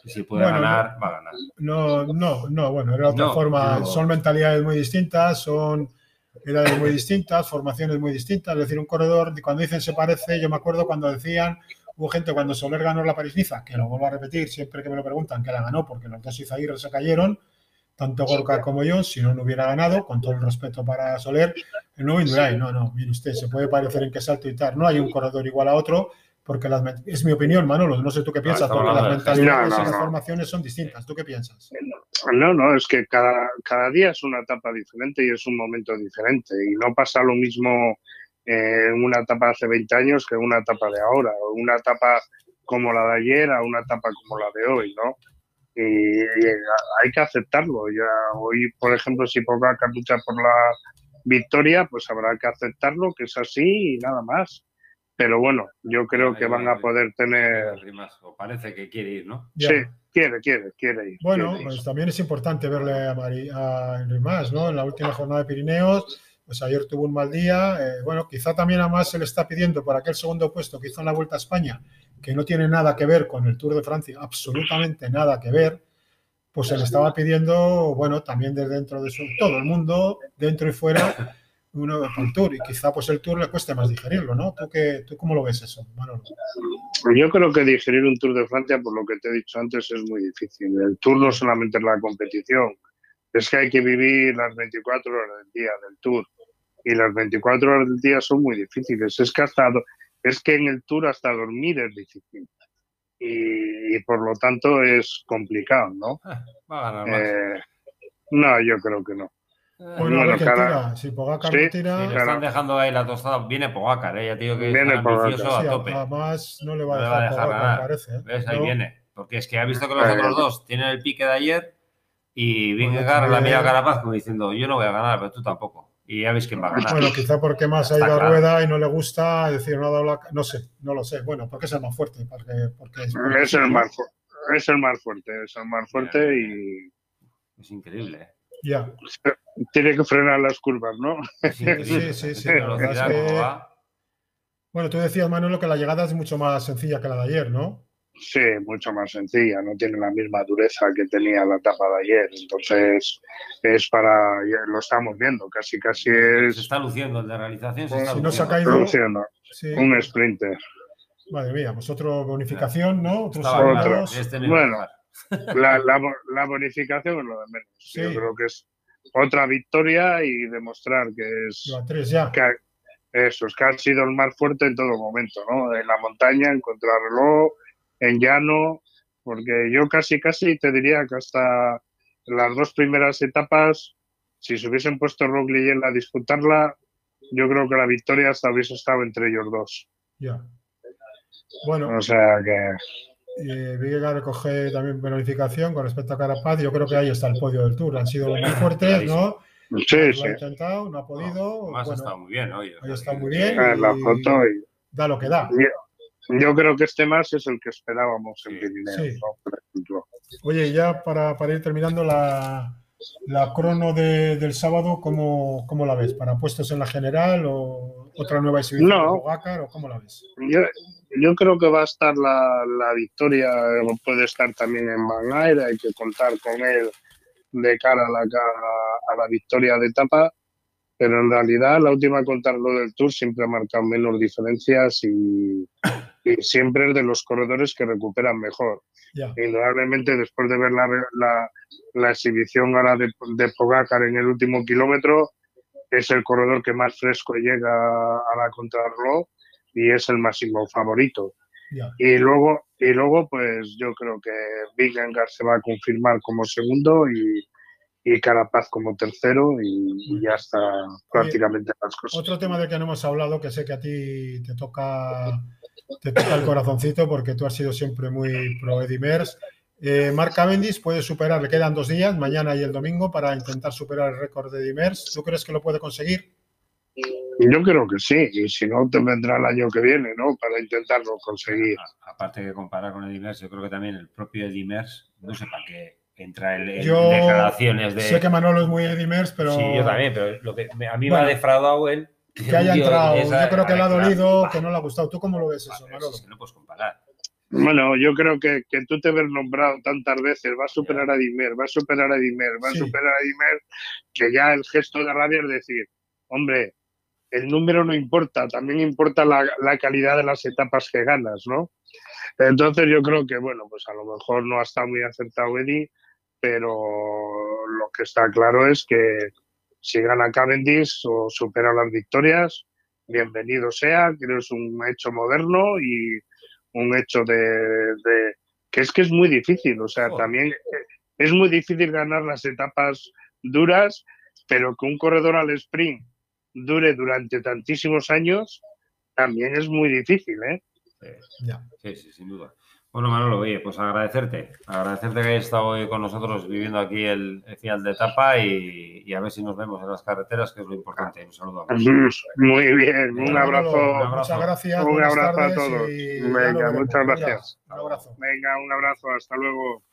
Speaker 3: si puede ganar, va a ganar.
Speaker 1: No, no, no, bueno, era otra forma. Son mentalidades muy distintas, son edades muy distintas, formaciones muy distintas. Es decir, un corredor, cuando dicen se parece, yo me acuerdo cuando decían Hubo gente cuando Soler ganó la París-Niza, que lo vuelvo a repetir siempre que me lo preguntan, que la ganó porque los dos Izaguirre se cayeron, tanto Gorka como yo, si no, no hubiera ganado, con todo el respeto para Soler, el nuevo Indurain, no, no, mire usted, se puede parecer en qué salto y tal, no hay un corredor igual a otro, porque las, es mi opinión, Manolo, no sé tú qué piensas, porque las mentalidades y las formaciones son distintas. ¿Tú qué piensas?
Speaker 2: No, no, es que cada, cada día es una etapa diferente y es un momento diferente. Y no pasa lo mismo en una etapa hace 20 años que en una etapa de ahora, o una etapa como la de ayer a una etapa como la de hoy, ¿no? Y, hay que aceptarlo. Ya hoy, por ejemplo, si Pogacar lucha por la victoria, pues habrá que aceptarlo, que es así y nada más. Pero bueno, yo creo que van a poder tener.
Speaker 3: O parece que quiere ir, ¿no?
Speaker 2: Sí, quiere, quiere, quiere ir.
Speaker 1: Bueno, pues también es importante verle a, Mari, a Henry Mas, ¿no? En la última jornada de Pirineos, pues ayer tuvo un mal día. Eh, bueno, quizá también a Mas se le está pidiendo por aquel segundo puesto que hizo en la Vuelta a España, que no tiene nada que ver con el Tour de Francia, absolutamente nada que ver. Pues se le estaba pidiendo, bueno, también desde dentro de todo el mundo, dentro y fuera uno el Tour y quizá pues el Tour le cueste más digerirlo, ¿no? ¿Tú, qué, ¿Tú cómo lo ves eso, Manolo?
Speaker 2: Yo creo que digerir un Tour de Francia, por lo que te he dicho antes, es muy difícil. El Tour no solamente es la competición, es que hay que vivir las 24 horas del día del Tour y las 24 horas del día son muy difíciles. Es que hasta es que en el Tour hasta dormir es difícil. Y, por lo tanto es complicado, ¿no?
Speaker 3: Ah, va a ganar más. Eh,
Speaker 2: no, yo creo que no.
Speaker 1: Bueno, a ver tira. Si Pogacar no tira.
Speaker 3: le están dejando ahí la tostada. Viene Pogacar, ¿eh? ya digo que viene es ambicioso a tope.
Speaker 1: Además, no le va a dejar, a dejar Pogacar, parece. ¿eh?
Speaker 3: ¿Ves? Ahí viene. Porque es que ha visto que los otros dos tienen el pique de ayer y Vingegaard la mira Carapaz como diciendo: Yo no voy a ganar, pero tú tampoco. Y ya veis quién va a ganar.
Speaker 1: Bueno, quizá porque más ha ido a rueda y no le gusta, decir, no ha dado la. No sé, no lo sé. Bueno, porque es el más fuerte. Porque, porque
Speaker 2: es, es, el más, es el más fuerte, es el más fuerte y.
Speaker 3: Es increíble. ¿eh?
Speaker 1: Ya.
Speaker 2: Tiene que frenar las curvas, ¿no?
Speaker 1: Sí, sí, sí. Bueno, tú decías, Manolo, que la llegada es mucho más sencilla que la de ayer, ¿no?
Speaker 2: Sí, mucho más sencilla, no tiene la misma dureza que tenía la etapa de ayer. Entonces, es para. Lo estamos viendo, casi, casi es.
Speaker 3: Se está luciendo, el de realización se
Speaker 1: está
Speaker 3: no
Speaker 1: se ha caído.
Speaker 2: Luciendo. Un sprinter.
Speaker 1: Madre mía, pues otra bonificación, ¿no? Otros
Speaker 2: Este bueno, la, la, bonificación es lo de menos. Yo creo que es otra victoria y demostrar que es.
Speaker 1: ya.
Speaker 2: Que, eso, es que ha sido el más fuerte en todo momento, ¿no? En la montaña, en contrarreloj, en llano, porque yo casi, casi te diría que hasta las dos primeras etapas, si se hubiesen puesto Roglic en a disputarla, yo creo que la victoria hasta hubiese estado entre ellos dos.
Speaker 1: Ya. Bueno.
Speaker 2: O sea que
Speaker 1: eh, recoge también penalificación con respecto a Carapaz. Yo creo que ahí está el podio del Tour. Han sido muy fuertes, ¿no?
Speaker 2: Sí,
Speaker 1: sí. Lo ha intentado, no ha podido.
Speaker 3: No, estado muy bien hoy.
Speaker 1: está muy bien.
Speaker 2: la foto
Speaker 1: Da lo que da.
Speaker 2: Yo, creo que este más es el que esperábamos en Pirineo,
Speaker 1: Oye, ya para, para ir terminando la, la crono de, del sábado, ¿cómo, ¿cómo, la ves? ¿Para puestos en la general o otra nueva exhibición
Speaker 2: no,
Speaker 1: de o cómo la ves?
Speaker 2: Yo, yo creo que va a estar la, la victoria, puede estar también en Van hay que contar con él de cara a la, a la victoria de etapa, pero en realidad la última contar lo del Tour siempre ha marcado menos diferencias y, y siempre es de los corredores que recuperan mejor. Indudablemente después de ver la, la, la exhibición ahora de, de Pogacar en el último kilómetro, es el corredor que más fresco llega a la contrarreloj y es el máximo favorito. Y luego, y luego, pues yo creo que Vingegaard se va a confirmar como segundo y, y Carapaz como tercero y, ya está prácticamente las cosas.
Speaker 1: Otro tema del que no hemos hablado, que sé que a ti te toca, te toca el corazoncito porque tú has sido siempre muy pro Edimers. Eh, Mark Cavendish puede superar, le quedan dos días, mañana y el domingo, para intentar superar el récord de Edimers. ¿Tú crees que lo puede conseguir?
Speaker 2: Yo creo que sí, y si no, te vendrá el año que viene, ¿no? Para intentarlo conseguir.
Speaker 3: Aparte de comparar con Edimers, yo creo que también el propio Edimers, no sé para qué entra en, declaraciones de.
Speaker 1: Sé que Manolo es muy Edimers, pero.
Speaker 3: Sí, yo también, pero lo que a mí me ha defraudado él.
Speaker 1: Que haya entrado, yo creo que le ha dolido, que no le ha gustado. ¿Tú cómo lo ves eso, Manolo?
Speaker 3: Es que no puedes comparar.
Speaker 2: Bueno, yo creo que, que tú te ves nombrado tantas veces, va a superar a Dimer, va a superar a Dimer, va a superar a Dimer, que ya el gesto de rabia es decir, hombre, el número no importa, también importa la, calidad de las etapas que ganas, ¿no? Entonces yo creo que, bueno, pues a lo mejor no ha estado muy acertado Eddie, pero lo que está claro es que si gana Cavendish o supera las victorias, bienvenido sea, creo que es un hecho moderno y un hecho de, que es que es muy difícil, o sea, también es muy difícil ganar las etapas duras, pero que un corredor al sprint dure durante tantísimos años también es muy difícil, ¿eh?
Speaker 3: Sí, sí, sin duda. Bueno, Manolo, oye, pues agradecerte, agradecerte que hayas estado hoy con nosotros viviendo aquí el, final de etapa y, a ver si nos vemos en las carreteras, que es lo importante. Un saludo.
Speaker 2: Muy bien, un abrazo.
Speaker 1: Muchas gracias.
Speaker 2: Un abrazo a todos. Venga, muchas gracias. Un abrazo. Venga, un abrazo, hasta luego.